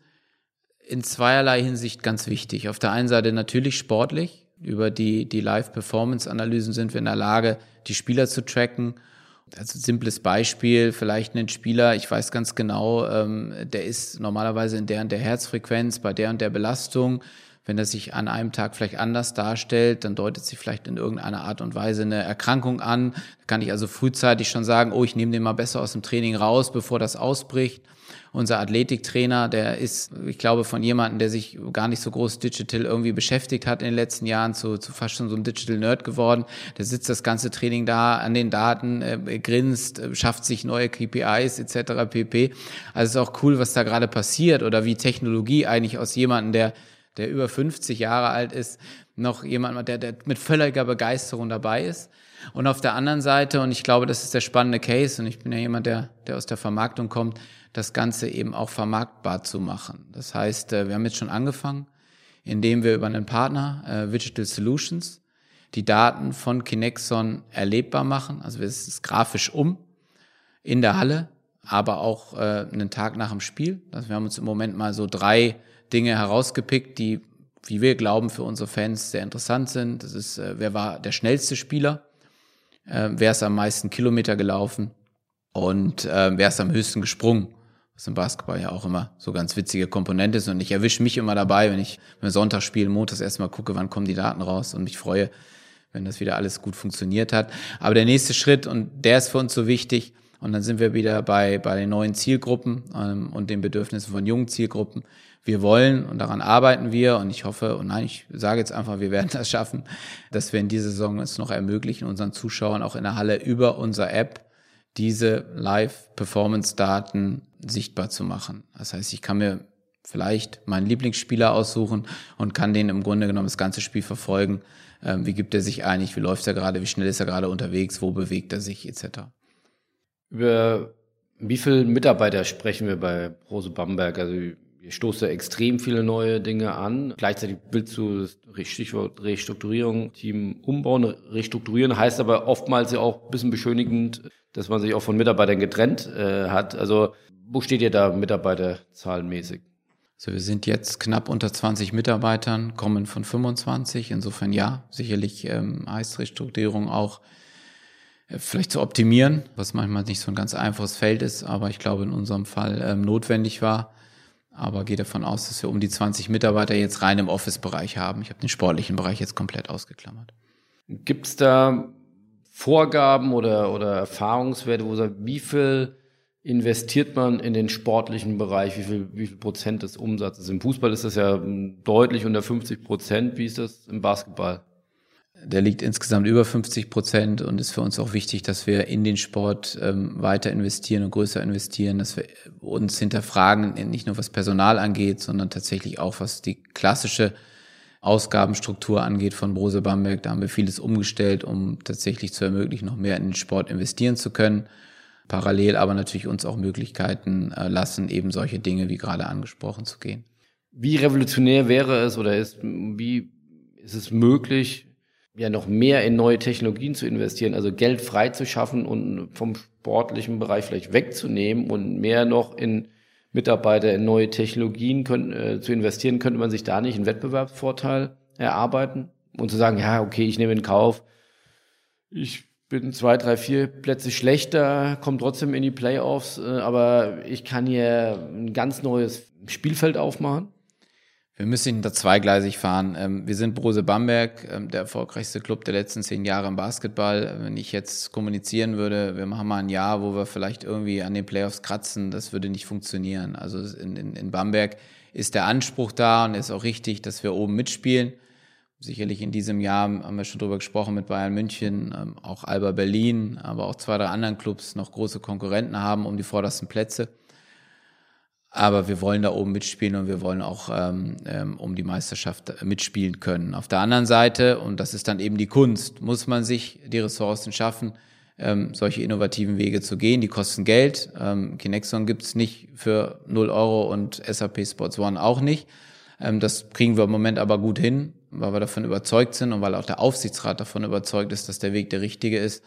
in zweierlei Hinsicht ganz wichtig. Auf der einen Seite natürlich sportlich. Über die, die Live-Performance-Analysen sind wir in der Lage, die Spieler zu tracken. Also simples Beispiel, vielleicht ein Spieler, ich weiß ganz genau, ähm, der ist normalerweise in der und der Herzfrequenz, bei der und der Belastung wenn er sich an einem Tag vielleicht anders darstellt, dann deutet sich vielleicht in irgendeiner Art und Weise eine Erkrankung an. Da kann ich also frühzeitig schon sagen, oh, ich nehme den mal besser aus dem Training raus, bevor das ausbricht. Unser Athletiktrainer, der ist, ich glaube, von jemandem, der sich gar nicht so groß digital irgendwie beschäftigt hat in den letzten Jahren, zu, zu fast schon so einem Digital Nerd geworden. Der sitzt das ganze Training da an den Daten, äh, grinst, äh, schafft sich neue KPIs etc. pp. Also es ist auch cool, was da gerade passiert oder wie Technologie eigentlich aus jemandem, der der über 50 Jahre alt ist, noch jemand, der, der mit völliger Begeisterung dabei ist. Und auf der anderen Seite, und ich glaube, das ist der spannende Case, und ich bin ja jemand, der, der aus der Vermarktung kommt, das Ganze eben auch vermarktbar zu machen. Das heißt, äh, wir haben jetzt schon angefangen, indem wir über einen Partner, äh, Digital Solutions, die Daten von Kinexon erlebbar machen. Also wir setzen es grafisch um in der Halle, aber auch äh, einen Tag nach dem Spiel. Also wir haben uns im Moment mal so drei Dinge herausgepickt, die, wie wir glauben, für unsere Fans sehr interessant sind. Das ist, äh, wer war der schnellste Spieler? Äh, wer ist am meisten Kilometer gelaufen? Und äh, wer ist am höchsten gesprungen? Was im Basketball ja auch immer so ganz witzige Komponente ist. Und ich erwische mich immer dabei, wenn ich wenn Sonntag spiele, montags erstmal gucke, wann kommen die Daten raus und mich freue, wenn das wieder alles gut funktioniert hat. Aber der nächste Schritt, und der ist für uns so wichtig, und dann sind wir wieder bei, bei den neuen Zielgruppen ähm, und den Bedürfnissen von jungen Zielgruppen wir wollen und daran arbeiten wir und ich hoffe, und nein, ich sage jetzt einfach, wir werden das schaffen, dass wir in dieser Saison es noch ermöglichen, unseren Zuschauern auch in der Halle über unsere App diese Live-Performance-Daten sichtbar zu machen. Das heißt, ich kann mir vielleicht meinen Lieblingsspieler aussuchen und kann den im Grunde genommen das ganze Spiel verfolgen. Ähm, wie gibt er sich eigentlich? Wie läuft er gerade? Wie schnell ist er gerade unterwegs? Wo bewegt er sich? Etc. Über wie viele Mitarbeiter sprechen wir bei Rose Bamberg? Also Ihr stoßt extrem viele neue Dinge an. Gleichzeitig willst du, Stichwort Restrukturierung, Team umbauen. Restrukturieren heißt aber oftmals ja auch ein bisschen beschönigend, dass man sich auch von Mitarbeitern getrennt äh, hat. Also wo steht ihr da mitarbeiterzahlenmäßig? Also wir sind jetzt knapp unter 20 Mitarbeitern, kommen von 25. Insofern ja, sicherlich ähm, heißt Restrukturierung auch äh, vielleicht zu optimieren, was manchmal nicht so ein ganz einfaches Feld ist, aber ich glaube in unserem Fall ähm, notwendig war aber gehe davon aus, dass wir um die 20 Mitarbeiter jetzt rein im Office-Bereich haben. Ich habe den sportlichen Bereich jetzt komplett ausgeklammert. Gibt es da Vorgaben oder, oder Erfahrungswerte, wo sagt, wie viel investiert man in den sportlichen Bereich? Wie viel, wie viel Prozent des Umsatzes? Im Fußball ist das ja deutlich unter 50 Prozent. Wie ist das im Basketball? Der liegt insgesamt über 50 Prozent und ist für uns auch wichtig, dass wir in den Sport ähm, weiter investieren und größer investieren, dass wir uns hinterfragen, nicht nur was Personal angeht, sondern tatsächlich auch was die klassische Ausgabenstruktur angeht von Brose Bamberg. Da haben wir vieles umgestellt, um tatsächlich zu ermöglichen, noch mehr in den Sport investieren zu können. Parallel aber natürlich uns auch Möglichkeiten äh, lassen, eben solche Dinge wie gerade angesprochen zu gehen. Wie revolutionär wäre es oder ist, wie ist es möglich, ja noch mehr in neue Technologien zu investieren, also Geld frei zu schaffen und vom sportlichen Bereich vielleicht wegzunehmen und mehr noch in Mitarbeiter in neue Technologien können, äh, zu investieren, könnte man sich da nicht einen Wettbewerbsvorteil erarbeiten und zu sagen, ja, okay, ich nehme in Kauf, ich bin zwei, drei, vier Plätze schlechter, komme trotzdem in die Playoffs, äh, aber ich kann hier ein ganz neues Spielfeld aufmachen. Wir müssen hinter zweigleisig fahren. Ähm, wir sind Brose Bamberg, ähm, der erfolgreichste Club der letzten zehn Jahre im Basketball. Wenn ich jetzt kommunizieren würde, wir machen mal ein Jahr, wo wir vielleicht irgendwie an den Playoffs kratzen, das würde nicht funktionieren. Also in, in, in Bamberg ist der Anspruch da und ist auch richtig, dass wir oben mitspielen. sicherlich in diesem Jahr haben wir schon drüber gesprochen mit Bayern München, ähm, auch Alba Berlin, aber auch zwei, drei anderen Clubs noch große Konkurrenten haben um die vordersten Plätze. Aber wir wollen da oben mitspielen und wir wollen auch ähm, ähm, um die Meisterschaft mitspielen können. Auf der anderen Seite, und das ist dann eben die Kunst, muss man sich die Ressourcen schaffen, ähm, solche innovativen Wege zu gehen. Die kosten Geld. Ähm, Kinexon gibt's nicht für 0 Euro und SAP Sports One auch nicht. Ähm, das kriegen wir im Moment aber gut hin, weil wir davon überzeugt sind und weil auch der Aufsichtsrat davon überzeugt ist, dass der Weg der richtige ist.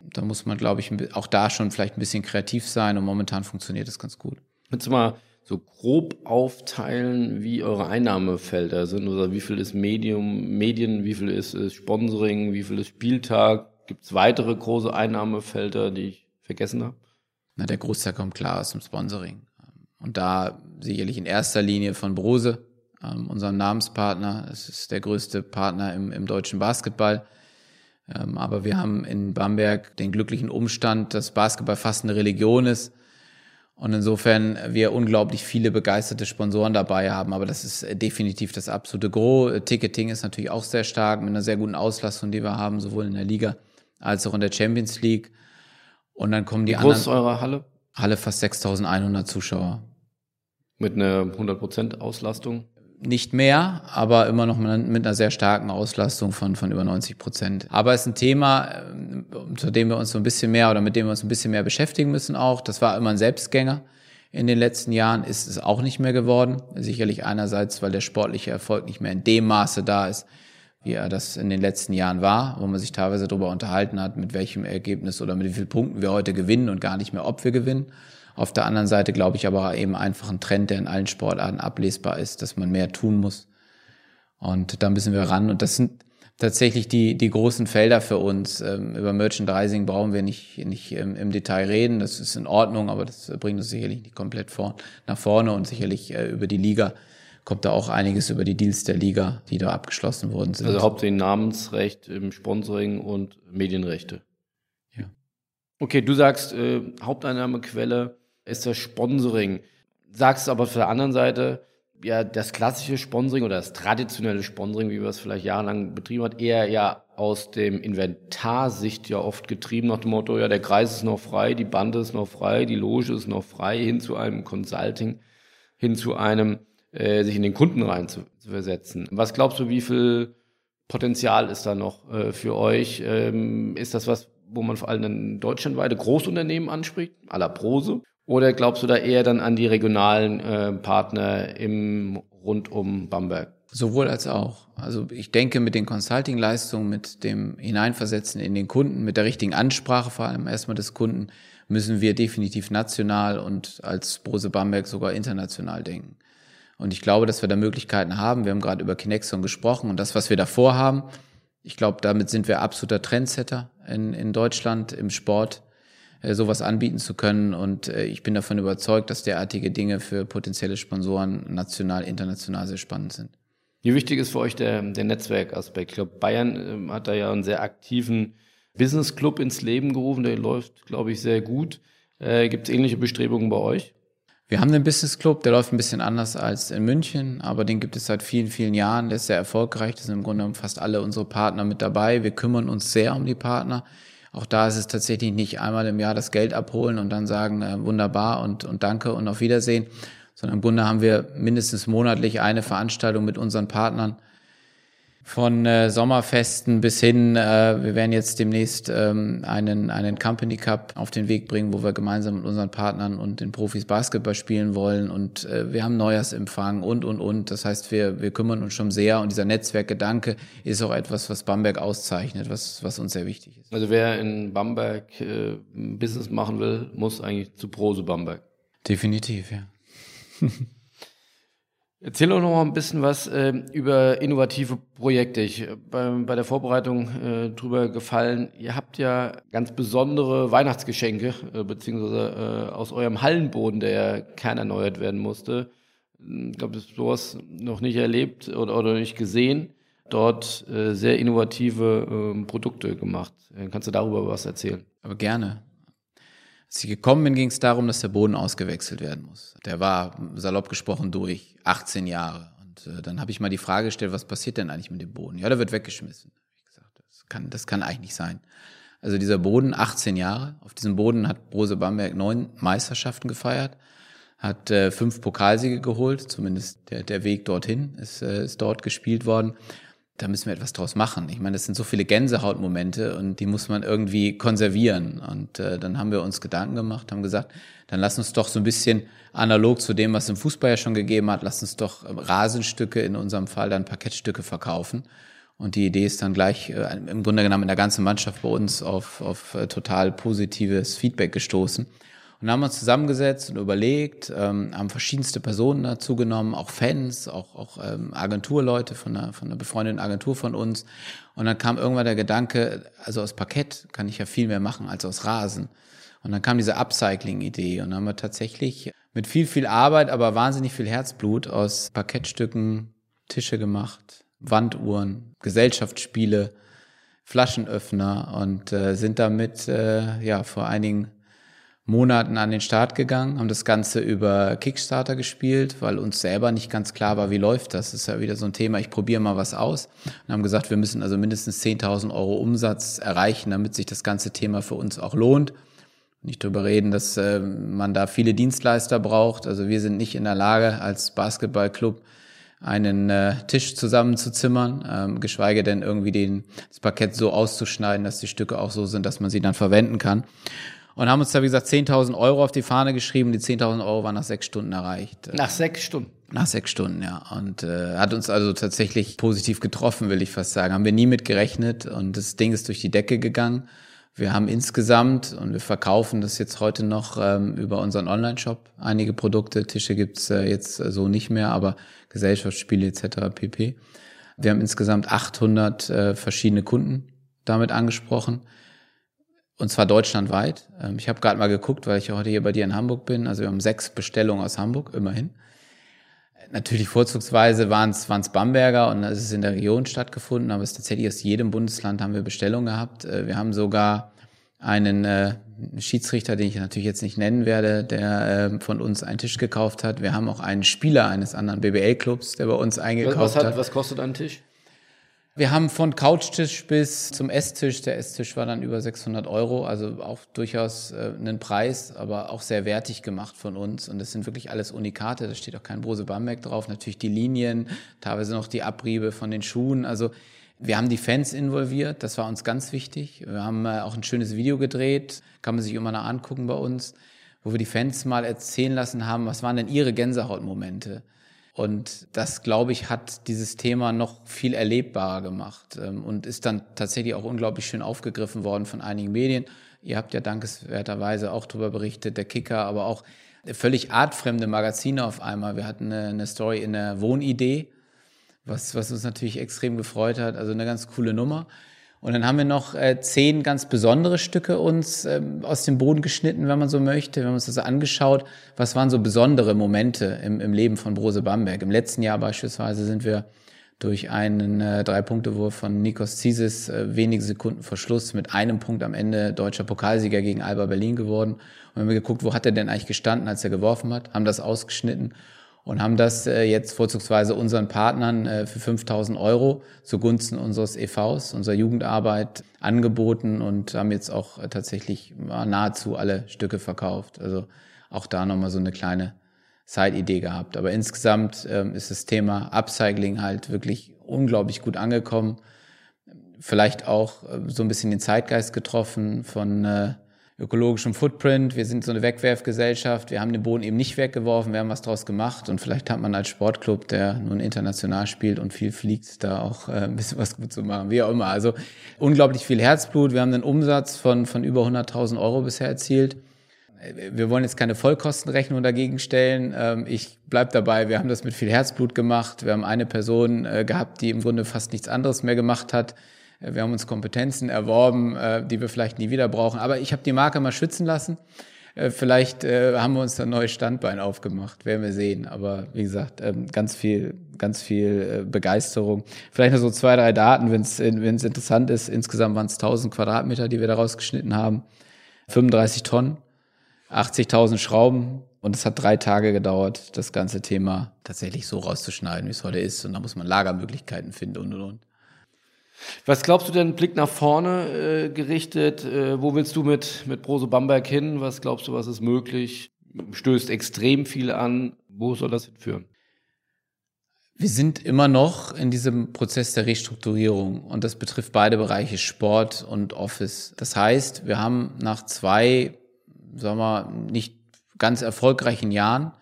Da muss man, glaube ich, auch da schon vielleicht ein bisschen kreativ sein und momentan funktioniert es ganz gut. Kannst du mal so grob aufteilen, wie eure Einnahmefelder sind oder wie viel ist Medium, Medien, wie viel ist, ist Sponsoring, wie viel ist Spieltag? Gibt es weitere große Einnahmefelder, die ich vergessen habe? Na, der Großteil kommt klar aus dem Sponsoring. Und da sicherlich in erster Linie von Brose, ähm, unserem Namenspartner. Es ist der größte Partner im, im deutschen Basketball. Ähm, aber wir haben in Bamberg den glücklichen Umstand, dass Basketball fast eine Religion ist und insofern wir unglaublich viele begeisterte Sponsoren dabei haben. Aber das ist definitiv das absolute Gros. Ticketing ist natürlich auch sehr stark mit einer sehr guten Auslastung, die wir haben, sowohl in der Liga als auch in der Champions League. Und dann kommen die Wie anderen. Groß ist eure Halle? Halle fast 6100 Zuschauer. Mit einer 100% Auslastung? Nicht mehr, aber immer noch mit einer sehr starken Auslastung von, von über 90 Prozent. Aber es ist ein Thema, äh, zu dem wir uns so ein bisschen mehr oder mit dem wir uns ein bisschen mehr beschäftigen müssen auch. Das war immer ein Selbstgänger. In den letzten Jahren ist es auch nicht mehr geworden. Sicherlich einerseits, weil der sportliche Erfolg nicht mehr in dem Maße da ist, wie er das in den letzten Jahren war, wo man sich teilweise darüber unterhalten hat, mit welchem Ergebnis oder mit wie vielen Punkten wir heute gewinnen und gar nicht mehr, ob wir gewinnen. Auf der anderen Seite glaube ich aber eben einfach ein Trend, der in allen Sportarten ablesbar ist, dass man mehr tun muss. Und da müssen wir ran. Und das sind tatsächlich die, die großen Felder für uns. Ähm, über Merchandising brauchen wir nicht, nicht im, im, Detail reden. Das ist in Ordnung, aber das bringt uns sicherlich nicht komplett vor, nach vorne. Und sicherlich äh, über die Liga kommt da auch einiges über die Deals der Liga, die da abgeschlossen worden sind. Also hauptsächlich Namensrecht im Sponsoring und Medienrechte. Ja. Okay, du sagst äh, Haupteinnahmequelle ist das Sponsoring. Sagst aber auf der anderen Seite, ja, das klassische Sponsoring oder das traditionelle Sponsoring, wie wir es vielleicht jahrelang betrieben hat, eher ja aus dem Inventarsicht ja oft getrieben, nach dem Motto, ja, der Kreis ist noch frei, die Bande ist noch frei, die Loge ist noch frei, hin zu einem Consulting, hin zu einem, äh, sich in den Kunden rein zu, zu versetzen. Was glaubst du, wie viel Potenzial ist da noch äh, für euch? Ähm, ist das was, wo man vor allem deutschlandweite Großunternehmen anspricht, à la Prose? Oder glaubst du da eher dann an die regionalen äh, Partner im rund um Bamberg? Sowohl als auch. Also ich denke, mit den Consulting-Leistungen, mit dem Hineinversetzen in den Kunden, mit der richtigen Ansprache vor allem erstmal des Kunden, müssen wir definitiv national und als Brose Bamberg sogar international denken. Und ich glaube, dass wir da Möglichkeiten haben. Wir haben gerade über Kinexon gesprochen und das, was wir davor haben, ich glaube, damit sind wir absoluter Trendsetter in, in Deutschland im Sport sowas anbieten zu können. Und äh, ich bin davon überzeugt, dass derartige Dinge für potenzielle Sponsoren national, international sehr spannend sind. Wie wichtig ist für euch der, der Netzwerkaspekt? Ich glaube, Bayern äh, hat da ja einen sehr aktiven Business Club ins Leben gerufen. Der läuft, glaube ich, sehr gut. Äh, Gibt es ähnliche Bestrebungen bei euch? Wir haben den Business Club, der läuft ein bisschen anders als in München, aber den gibt es seit vielen, vielen Jahren. Der ist sehr erfolgreich. Da sind im Grunde fast alle unsere Partner mit dabei. Wir kümmern uns sehr um die Partner. Auch da ist es tatsächlich nicht einmal im Jahr das Geld abholen und dann sagen, äh, wunderbar und, und danke und auf Wiedersehen, sondern im Grunde haben wir mindestens monatlich eine Veranstaltung mit unseren Partnern, von äh, Sommerfesten bis hin, äh, wir werden jetzt demnächst ähm, einen, einen Company Cup auf den Weg bringen, wo wir gemeinsam mit unseren Partnern und den Profis Basketball spielen wollen und äh, wir haben Neujahrsempfang und, und, und. Das heißt, wir, wir kümmern uns schon sehr und dieser Netzwerkgedanke ist auch etwas, was Bamberg auszeichnet, was, was uns sehr wichtig ist. Also wer in Bamberg äh, Business machen will, muss eigentlich zu Prose Bamberg. Definitiv, ja. Erzähl doch noch mal ein bisschen was äh, über innovative Projekte. Ich äh, bei, bei der Vorbereitung äh, drüber gefallen. Ihr habt ja ganz besondere Weihnachtsgeschenke, äh, beziehungsweise äh, aus eurem Hallenboden, der ja kernerneuert werden musste. Ich glaube, das sowas noch nicht erlebt oder, oder nicht gesehen. Dort äh, sehr innovative äh, Produkte gemacht. Äh, kannst du darüber was erzählen? Aber gerne. Ich gekommen bin, ging es darum, dass der Boden ausgewechselt werden muss. Der war, salopp gesprochen, durch 18 Jahre. Und äh, dann habe ich mal die Frage gestellt, was passiert denn eigentlich mit dem Boden? Ja, der wird weggeschmissen. Ich gesagt, das kann, das kann eigentlich nicht sein. Also dieser Boden, 18 Jahre. Auf diesem Boden hat Brose Bamberg neun Meisterschaften gefeiert, hat äh, fünf Pokalsiege geholt, zumindest der, der Weg dorthin ist, äh, ist dort gespielt worden da müssen wir etwas draus machen. Ich meine, das sind so viele Gänsehautmomente und die muss man irgendwie konservieren. Und äh, dann haben wir uns Gedanken gemacht, haben gesagt, dann lass uns doch so ein bisschen analog zu dem, was im Fußball ja schon gegeben hat, lass uns doch ähm, Rasenstücke, in unserem Fall dann Parkettstücke verkaufen. Und die Idee ist dann gleich äh, im Grunde genommen in der ganzen Mannschaft bei uns auf, auf äh, total positives Feedback gestoßen. Und dann haben wir uns zusammengesetzt und überlegt, ähm, haben verschiedenste Personen dazu genommen, auch Fans, auch, auch ähm, Agenturleute von einer, von einer befreundeten Agentur von uns. Und dann kam irgendwann der Gedanke, also aus Parkett kann ich ja viel mehr machen als aus Rasen. Und dann kam diese Upcycling-Idee und dann haben wir tatsächlich mit viel, viel Arbeit, aber wahnsinnig viel Herzblut aus Parkettstücken Tische gemacht, Wanduhren, Gesellschaftsspiele, Flaschenöffner und äh, sind damit äh, ja vor einigen Monaten an den Start gegangen, haben das Ganze über Kickstarter gespielt, weil uns selber nicht ganz klar war, wie läuft das. Das ist ja wieder so ein Thema, ich probiere mal was aus und haben gesagt, wir müssen also mindestens 10.000 Euro Umsatz erreichen, damit sich das ganze Thema für uns auch lohnt. Nicht darüber reden, dass äh, man da viele Dienstleister braucht. Also wir sind nicht in der Lage, als Basketballclub einen äh, Tisch zusammenzuzimmern, ähm, geschweige denn irgendwie den, das Parkett so auszuschneiden, dass die Stücke auch so sind, dass man sie dann verwenden kann und haben uns da, wie gesagt, 10.000 Euro auf die Fahne geschrieben. Die 10.000 Euro waren nach sechs Stunden erreicht. Nach sechs Stunden? Nach sechs Stunden, ja. Und äh, hat uns also tatsächlich positiv getroffen, will ich fast sagen. Haben wir nie mit gerechnet und das Ding ist durch die Decke gegangen. Wir haben insgesamt, und wir verkaufen das jetzt heute noch ähm, über unseren Online-Shop, einige Produkte. Tische gibt's äh, jetzt äh, so nicht mehr, aber Gesellschaftsspiele etc. pp. Wir haben insgesamt 800 äh, verschiedene Kunden damit angesprochen. Und zwar deutschlandweit. Ähm, ich habe gerade mal geguckt, weil ich heute hier bei dir in Hamburg bin. Also wir haben sechs Bestellungen aus Hamburg, immerhin. Natürlich vorzugsweise waren es Bamberger und es ist in der Region stattgefunden, aber es ist tatsächlich aus jedem Bundesland haben wir Bestellungen gehabt. Äh, wir haben sogar einen äh, Schiedsrichter, den ich natürlich jetzt nicht nennen werde, der äh, von uns einen Tisch gekauft hat. Wir haben auch einen Spieler eines anderen BBL-Clubs, der bei uns eingekauft was hat, hat. Was kostet ein Tisch? Wir haben von Couchtisch bis zum Esstisch. Der Esstisch war dann über 600 Euro, also auch durchaus äh, einen Preis, aber auch sehr wertig gemacht von uns. Und das sind wirklich alles Unikate. Da steht auch kein Brose Bamberg drauf. Natürlich die Linien, teilweise noch die Abriebe von den Schuhen. Also wir haben die Fans involviert. Das war uns ganz wichtig. Wir haben äh, auch ein schönes Video gedreht. Kann man sich immer noch angucken bei uns, wo wir die Fans mal erzählen lassen haben, was waren denn ihre Gänsehautmomente? Und das, glaube ich, hat dieses Thema noch viel erlebbarer gemacht ähm, und ist dann tatsächlich auch unglaublich schön aufgegriffen worden von einigen Medien. Ihr habt ja dankenswerterweise auch darüber berichtet, der Kicker, aber auch völlig artfremde Magazine auf einmal. Wir hatten eine, eine Story in der Wohnidee, was, was uns natürlich extrem gefreut hat. Also eine ganz coole Nummer. Und dann haben wir noch äh, zehn ganz besondere Stücke uns ähm, aus dem Boden geschnitten, wenn man so möchte. Wir haben uns das angeschaut, was waren so besondere Momente im, im Leben von Brose Bamberg. Im letzten Jahr beispielsweise sind wir durch einen äh, Drei-Punkte-Wurf von Nikos Zisis äh, wenige Sekunden vor Schluss mit einem Punkt am Ende deutscher Pokalsieger gegen Alba Berlin geworden. Und wir haben geguckt, wo hat er denn eigentlich gestanden, als er geworfen hat, haben das ausgeschnitten und haben das äh, jetzt vorzugsweise unseren Partnern äh, für 5000 Euro zugunsten unseres EVs, unserer Jugendarbeit angeboten und haben jetzt auch äh, tatsächlich nahezu alle Stücke verkauft. Also auch da nochmal so eine kleine Side-Idee gehabt. Aber insgesamt ähm, ist das Thema Upcycling halt wirklich unglaublich gut angekommen. Vielleicht auch so ein bisschen den Zeitgeist getroffen von ökologischem Footprint. Wir sind so eine Wegwerfgesellschaft. Wir haben den Boden eben nicht weggeworfen, wir haben was draus gemacht. Und vielleicht hat man als Sportclub, der nun international spielt und viel fliegt, da auch äh, ein bisschen was gut zu machen. Wie auch immer. Also unglaublich viel Herzblut. Wir haben einen Umsatz von, von über 100.000 Euro bisher erzielt. Wir wollen jetzt keine Vollkostenrechnung dagegen stellen. Ähm, ich bleib dabei, wir haben das mit viel Herzblut gemacht. Wir haben eine Person äh, gehabt, die im Grunde fast nichts anderes mehr gemacht hat wir haben uns Kompetenzen erworben, äh, die wir vielleicht nie wieder brauchen. Aber ich habe die Marke mal schützen lassen. Äh, vielleicht äh, haben wir uns ein neues Standbein aufgemacht, werden wir sehen. Aber wie gesagt, ähm, ganz viel, ganz viel Begeisterung. Vielleicht noch so zwei, drei Daten, wenn es wenn es interessant ist. Insgesamt waren es 1000 Quadratmeter, die wir da rausgeschnitten haben. 35 Tonnen, 80.000 Schrauben Und es hat drei Tage gedauert, das ganze Thema tatsächlich so rauszuschneiden, wie es heute ist. Und da muss man Lagermöglichkeiten finden und und und. Was glaubst du denn, Blick nach vorne äh, gerichtet? Äh, wo willst du mit, mit Brose Bamberg hin? Was glaubst du, was ist möglich? Stößt extrem viel an. Wo soll das hinführen? Wir sind immer noch in diesem Prozess der Restrukturierung und das betrifft beide Bereiche Sport und Office. Das heißt, wir haben nach zwei, sagen wir, nicht ganz erfolgreichen Jahren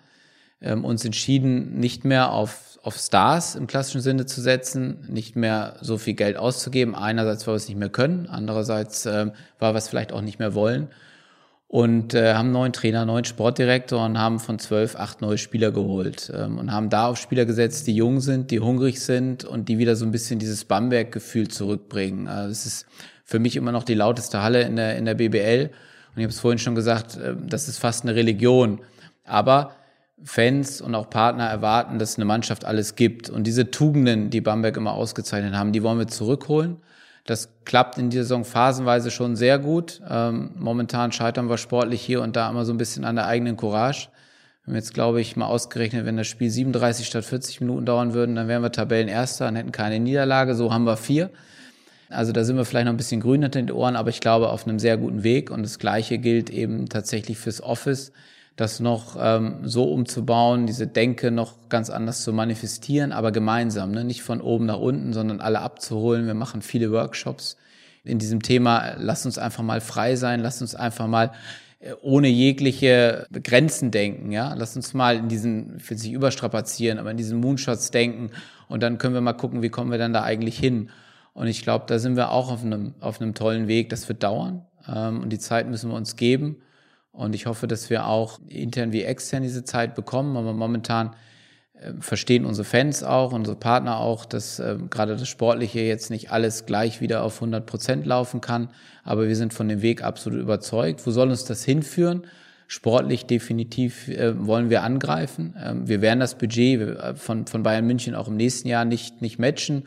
ähm, uns entschieden, nicht mehr auf, auf Stars im klassischen Sinne zu setzen, nicht mehr so viel Geld auszugeben. Einerseits, weil wir es nicht mehr können, andererseits, ähm, weil wir es vielleicht auch nicht mehr wollen und äh, haben neuen Trainer, neuen Sportdirektor und haben von zwölf acht neue Spieler geholt ähm, und haben da auf Spieler gesetzt, die jung sind, die hungrig sind und die wieder so ein bisschen dieses Bamberg-Gefühl zurückbringen. Also es ist für mich immer noch die lauteste Halle in der in der BBL und ich habe es vorhin schon gesagt, äh, das ist fast eine Religion. Aber Fans und auch Partner erwarten, dass eine Mannschaft alles gibt und diese Tugenden, die Bamberg immer ausgezeichnet haben, die wollen wir zurückholen. Das klappt in dieser Saison phasenweise schon sehr gut. Ähm, momentan scheitern wir sportlich hier und da immer so ein bisschen an der eigenen Courage. Wir haben jetzt, glaube ich, mal ausgerechnet, wenn das Spiel 37 statt 40 Minuten dauern würden, dann wären wir Tabellenerster und hätten keine Niederlage. So haben wir vier. Also da sind wir vielleicht noch ein bisschen grün hinter den Ohren, aber ich glaube auf einem sehr guten Weg. Und das Gleiche gilt eben tatsächlich fürs Office das noch ähm, so umzubauen, diese Denke noch ganz anders zu manifestieren, aber gemeinsam, ne? nicht von oben nach unten, sondern alle abzuholen. Wir machen viele Workshops in diesem Thema. Lass uns einfach mal frei sein, lass uns einfach mal äh, ohne jegliche Grenzen denken, ja. Lass uns mal in diesen, ich will es nicht überstrapazieren, aber in diesen Moonshots denken und dann können wir mal gucken, wie kommen wir dann da eigentlich hin. Und ich glaube, da sind wir auch auf einem, auf einem tollen Weg. Das wird dauern ähm, und die Zeit müssen wir uns geben. Und ich hoffe, dass wir auch intern wie extern diese Zeit bekommen. Aber momentan äh, verstehen unsere Fans auch, unsere Partner auch, dass äh, gerade das Sportliche jetzt nicht alles gleich wieder auf 100 Prozent laufen kann. Aber wir sind von dem Weg absolut überzeugt. Wo soll uns das hinführen? Sportlich definitiv äh, wollen wir angreifen. Ähm, wir werden das Budget äh, von, von Bayern München auch im nächsten Jahr nicht, nicht matchen.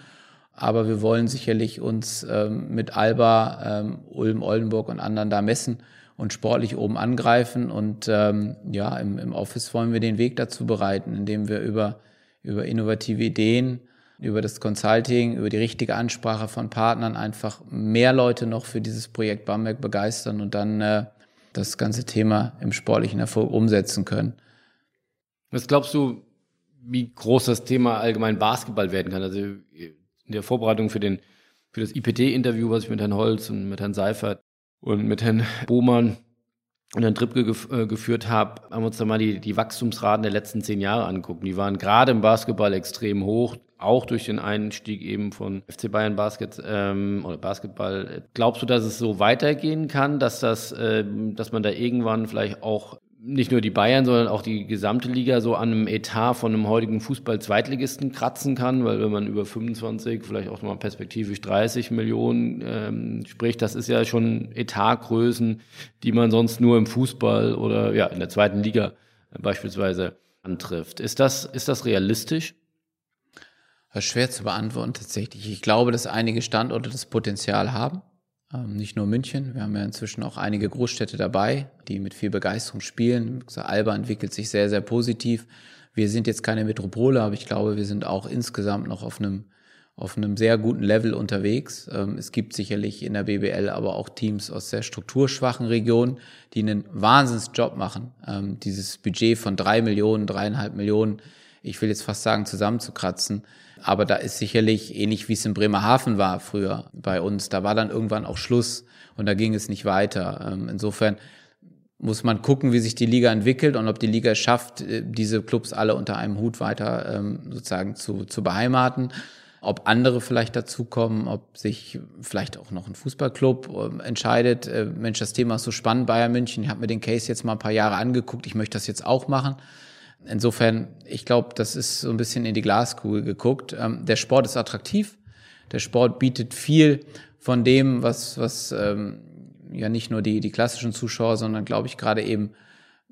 Aber wir wollen sicherlich uns ähm, mit Alba, ähm, Ulm, Oldenburg und anderen da messen und sportlich oben angreifen. Und ähm, ja, im, im Office wollen wir den Weg dazu bereiten, indem wir über, über innovative Ideen, über das Consulting, über die richtige Ansprache von Partnern einfach mehr Leute noch für dieses Projekt Bamberg begeistern und dann äh, das ganze Thema im sportlichen Erfolg umsetzen können. Was glaubst du, wie groß das Thema allgemein Basketball werden kann? Also in der Vorbereitung für den für das IPT-Interview, was ich mit Herrn Holz und mit Herrn Seifert und mit Herrn Bohmann und Herrn Trippke gef äh, geführt habe, haben wir uns da mal die, die Wachstumsraten der letzten zehn Jahre angeguckt. Die waren gerade im Basketball extrem hoch, auch durch den Einstieg eben von FC Bayern Basket ähm, oder Basketball. Glaubst du, dass es so weitergehen kann, dass das, äh, dass man da irgendwann vielleicht auch nicht nur die Bayern, sondern auch die gesamte Liga so an einem Etat von einem heutigen Fußball-Zweitligisten kratzen kann, weil wenn man über 25, vielleicht auch mal perspektivisch 30 Millionen ähm, spricht, das ist ja schon Etatgrößen, die man sonst nur im Fußball oder ja in der zweiten Liga beispielsweise antrifft. Ist das, ist das realistisch? Das schwer zu beantworten tatsächlich. Ich glaube, dass einige Standorte das Potenzial haben. Ähm, nicht nur München, wir haben ja inzwischen auch einige Großstädte dabei, die mit viel Begeisterung spielen. Alba entwickelt sich sehr, sehr positiv. Wir sind jetzt keine Metropole, aber ich glaube, wir sind auch insgesamt noch auf einem, auf einem sehr guten Level unterwegs. Ähm, es gibt sicherlich in der BBL aber auch Teams aus sehr strukturschwachen Regionen, die einen Wahnsinnsjob machen. Ähm, dieses Budget von drei Millionen, dreieinhalb Millionen, ich will jetzt fast sagen, zusammenzukratzen aber da ist sicherlich ähnlich wie es in Bremerhaven war früher bei uns. Da war dann irgendwann auch Schluss und da ging es nicht weiter. Ähm, insofern muss man gucken, wie sich die Liga entwickelt und ob die Liga es schafft, äh, diese Clubs alle unter einem Hut weiter ähm, sozusagen zu, zu beheimaten. Ob andere vielleicht dazukommen, ob sich vielleicht auch noch ein Fußballclub ähm, entscheidet, äh, Mensch, das Thema ist so spannend, Bayern München, ich habe mir den Case jetzt mal ein paar Jahre angeguckt, ich möchte das jetzt auch machen insofern, ich glaube, das ist so ein bisschen in die Glaskugel geguckt. Ähm, der Sport ist attraktiv. Der Sport bietet viel von dem, was, was ähm, ja nicht nur die, die klassischen Zuschauer, sondern glaube ich gerade eben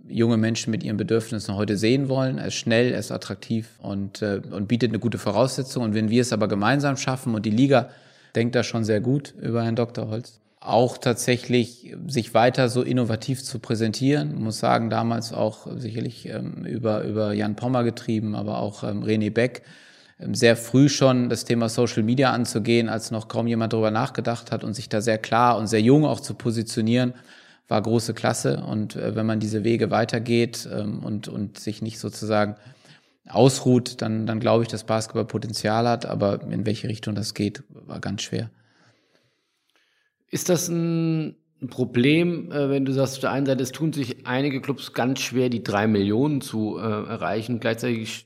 junge Menschen mit ihren Bedürfnissen heute sehen wollen. Er ist schnell, er ist attraktiv und, äh, und bietet eine gute Voraussetzung. Und wenn wir es aber gemeinsam schaffen und die Liga denkt da schon sehr gut über Herrn Dr. Holz, auch tatsächlich sich weiter so innovativ zu präsentieren. Ich muss sagen, damals auch sicherlich ähm, über, über Jan Pommer getrieben, aber auch ähm, René Beck, ähm, sehr früh schon das Thema Social Media anzugehen, als noch kaum jemand darüber nachgedacht hat und sich da sehr klar und sehr jung auch zu positionieren, war große Klasse. Und äh, wenn man diese Wege weitergeht ähm, und, und sich nicht sozusagen ausruht, dann, dann glaube ich, dass Basketball Potenzial hat, aber in welche Richtung das geht, war ganz schwer. Ist das ein Problem, äh, wenn du sagst, auf der einen Seite, es tun sich einige Clubs ganz schwer, die drei Millionen zu äh, erreichen. Gleichzeitig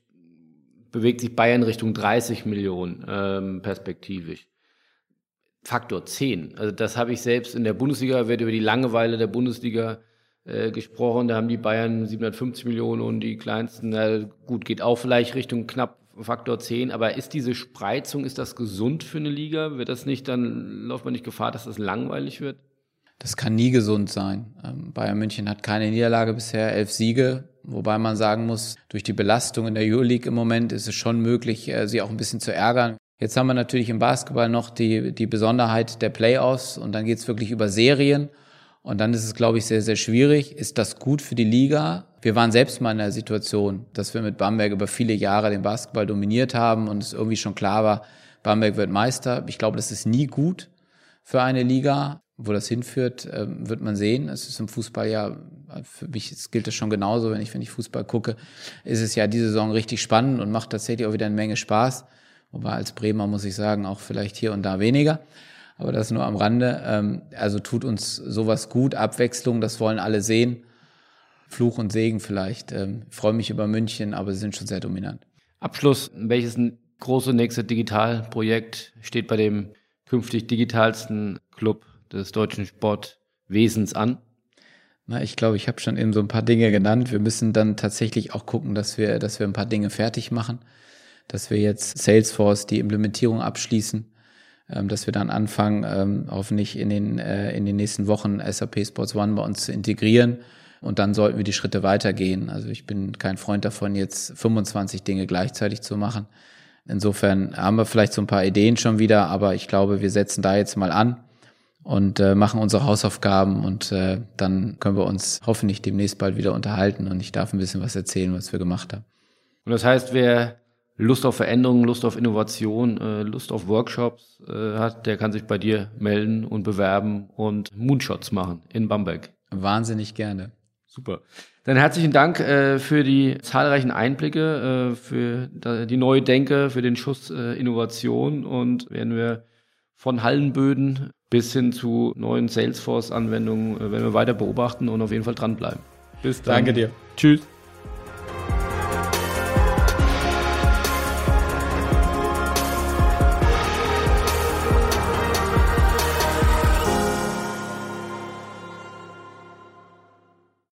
bewegt sich Bayern Richtung 30 Millionen ähm, perspektivisch. Faktor 10. Also das habe ich selbst in der Bundesliga, wird über die Langeweile der Bundesliga äh, gesprochen. Da haben die Bayern 750 Millionen und die kleinsten, na, gut, geht auch vielleicht Richtung knapp Faktor 10. Aber ist diese Spreizung, ist das gesund für eine Liga? Wird das nicht, dann läuft man nicht Gefahr, dass das langweilig wird? Das kann nie gesund sein. Ähm, Bayern München hat keine Niederlage bisher, elf Siege. Wobei man sagen muss, durch die Belastung in der Euroleague im Moment ist es schon möglich, äh, sie auch ein bisschen zu ärgern. Jetzt haben wir natürlich im Basketball noch die, die Besonderheit der Playoffs und dann geht's wirklich über Serien. Und dann ist es, glaube ich, sehr, sehr schwierig. Ist das gut für die Liga? Wir waren selbst mal in der Situation, dass wir mit Bamberg über viele Jahre den Basketball dominiert haben und es irgendwie schon klar war, Bamberg wird Meister. Ich glaube, das ist nie gut für eine Liga. Wo das hinführt, ähm, wird man sehen. Es ist im Fußball ja, für mich gilt das schon genauso, wenn ich, wenn ich Fußball gucke, ist es ja diese Saison richtig spannend und macht tatsächlich auch wieder eine Menge Spaß. Wobei als Bremer muss ich sagen, auch vielleicht hier und da weniger. Aber das nur am Rande. Ähm, also tut uns sowas gut. Abwechslung, das wollen alle sehen. Fluch und Segen vielleicht. Ähm, ich freue mich über München, aber sie sind schon sehr dominant. Abschluss, welches große nächste Digitalprojekt steht bei dem künftig digitalsten Club des deutschen Sportwesens an? Na, ich glaube, ich habe schon eben so ein paar Dinge genannt. Wir müssen dann tatsächlich auch gucken, dass wir, dass wir ein paar Dinge fertig machen, dass wir jetzt Salesforce die Implementierung abschließen, ähm, dass wir dann anfangen, ähm, hoffentlich in den, äh, in den nächsten Wochen SAP Sports One bei uns zu integrieren. Und dann sollten wir die Schritte weitergehen. Also ich bin kein Freund davon, jetzt 25 Dinge gleichzeitig zu machen. Insofern haben wir vielleicht so ein paar Ideen schon wieder, aber ich glaube, wir setzen da jetzt mal an und äh, machen unsere Hausaufgaben und äh, dann können wir uns hoffentlich demnächst bald wieder unterhalten und ich darf ein bisschen was erzählen, was wir gemacht haben. Und das heißt, wer Lust auf Veränderungen, Lust auf Innovation, äh, Lust auf Workshops äh, hat, der kann sich bei dir melden und bewerben und Moonshots machen in Bamberg. Wahnsinnig gerne. Super. Dann herzlichen Dank äh, für die zahlreichen Einblicke, äh, für die neue Denke, für den Schuss äh, Innovation und werden wir von Hallenböden bis hin zu neuen Salesforce-Anwendungen, äh, werden wir weiter beobachten und auf jeden Fall dranbleiben. Bis dann. Danke dir. Tschüss.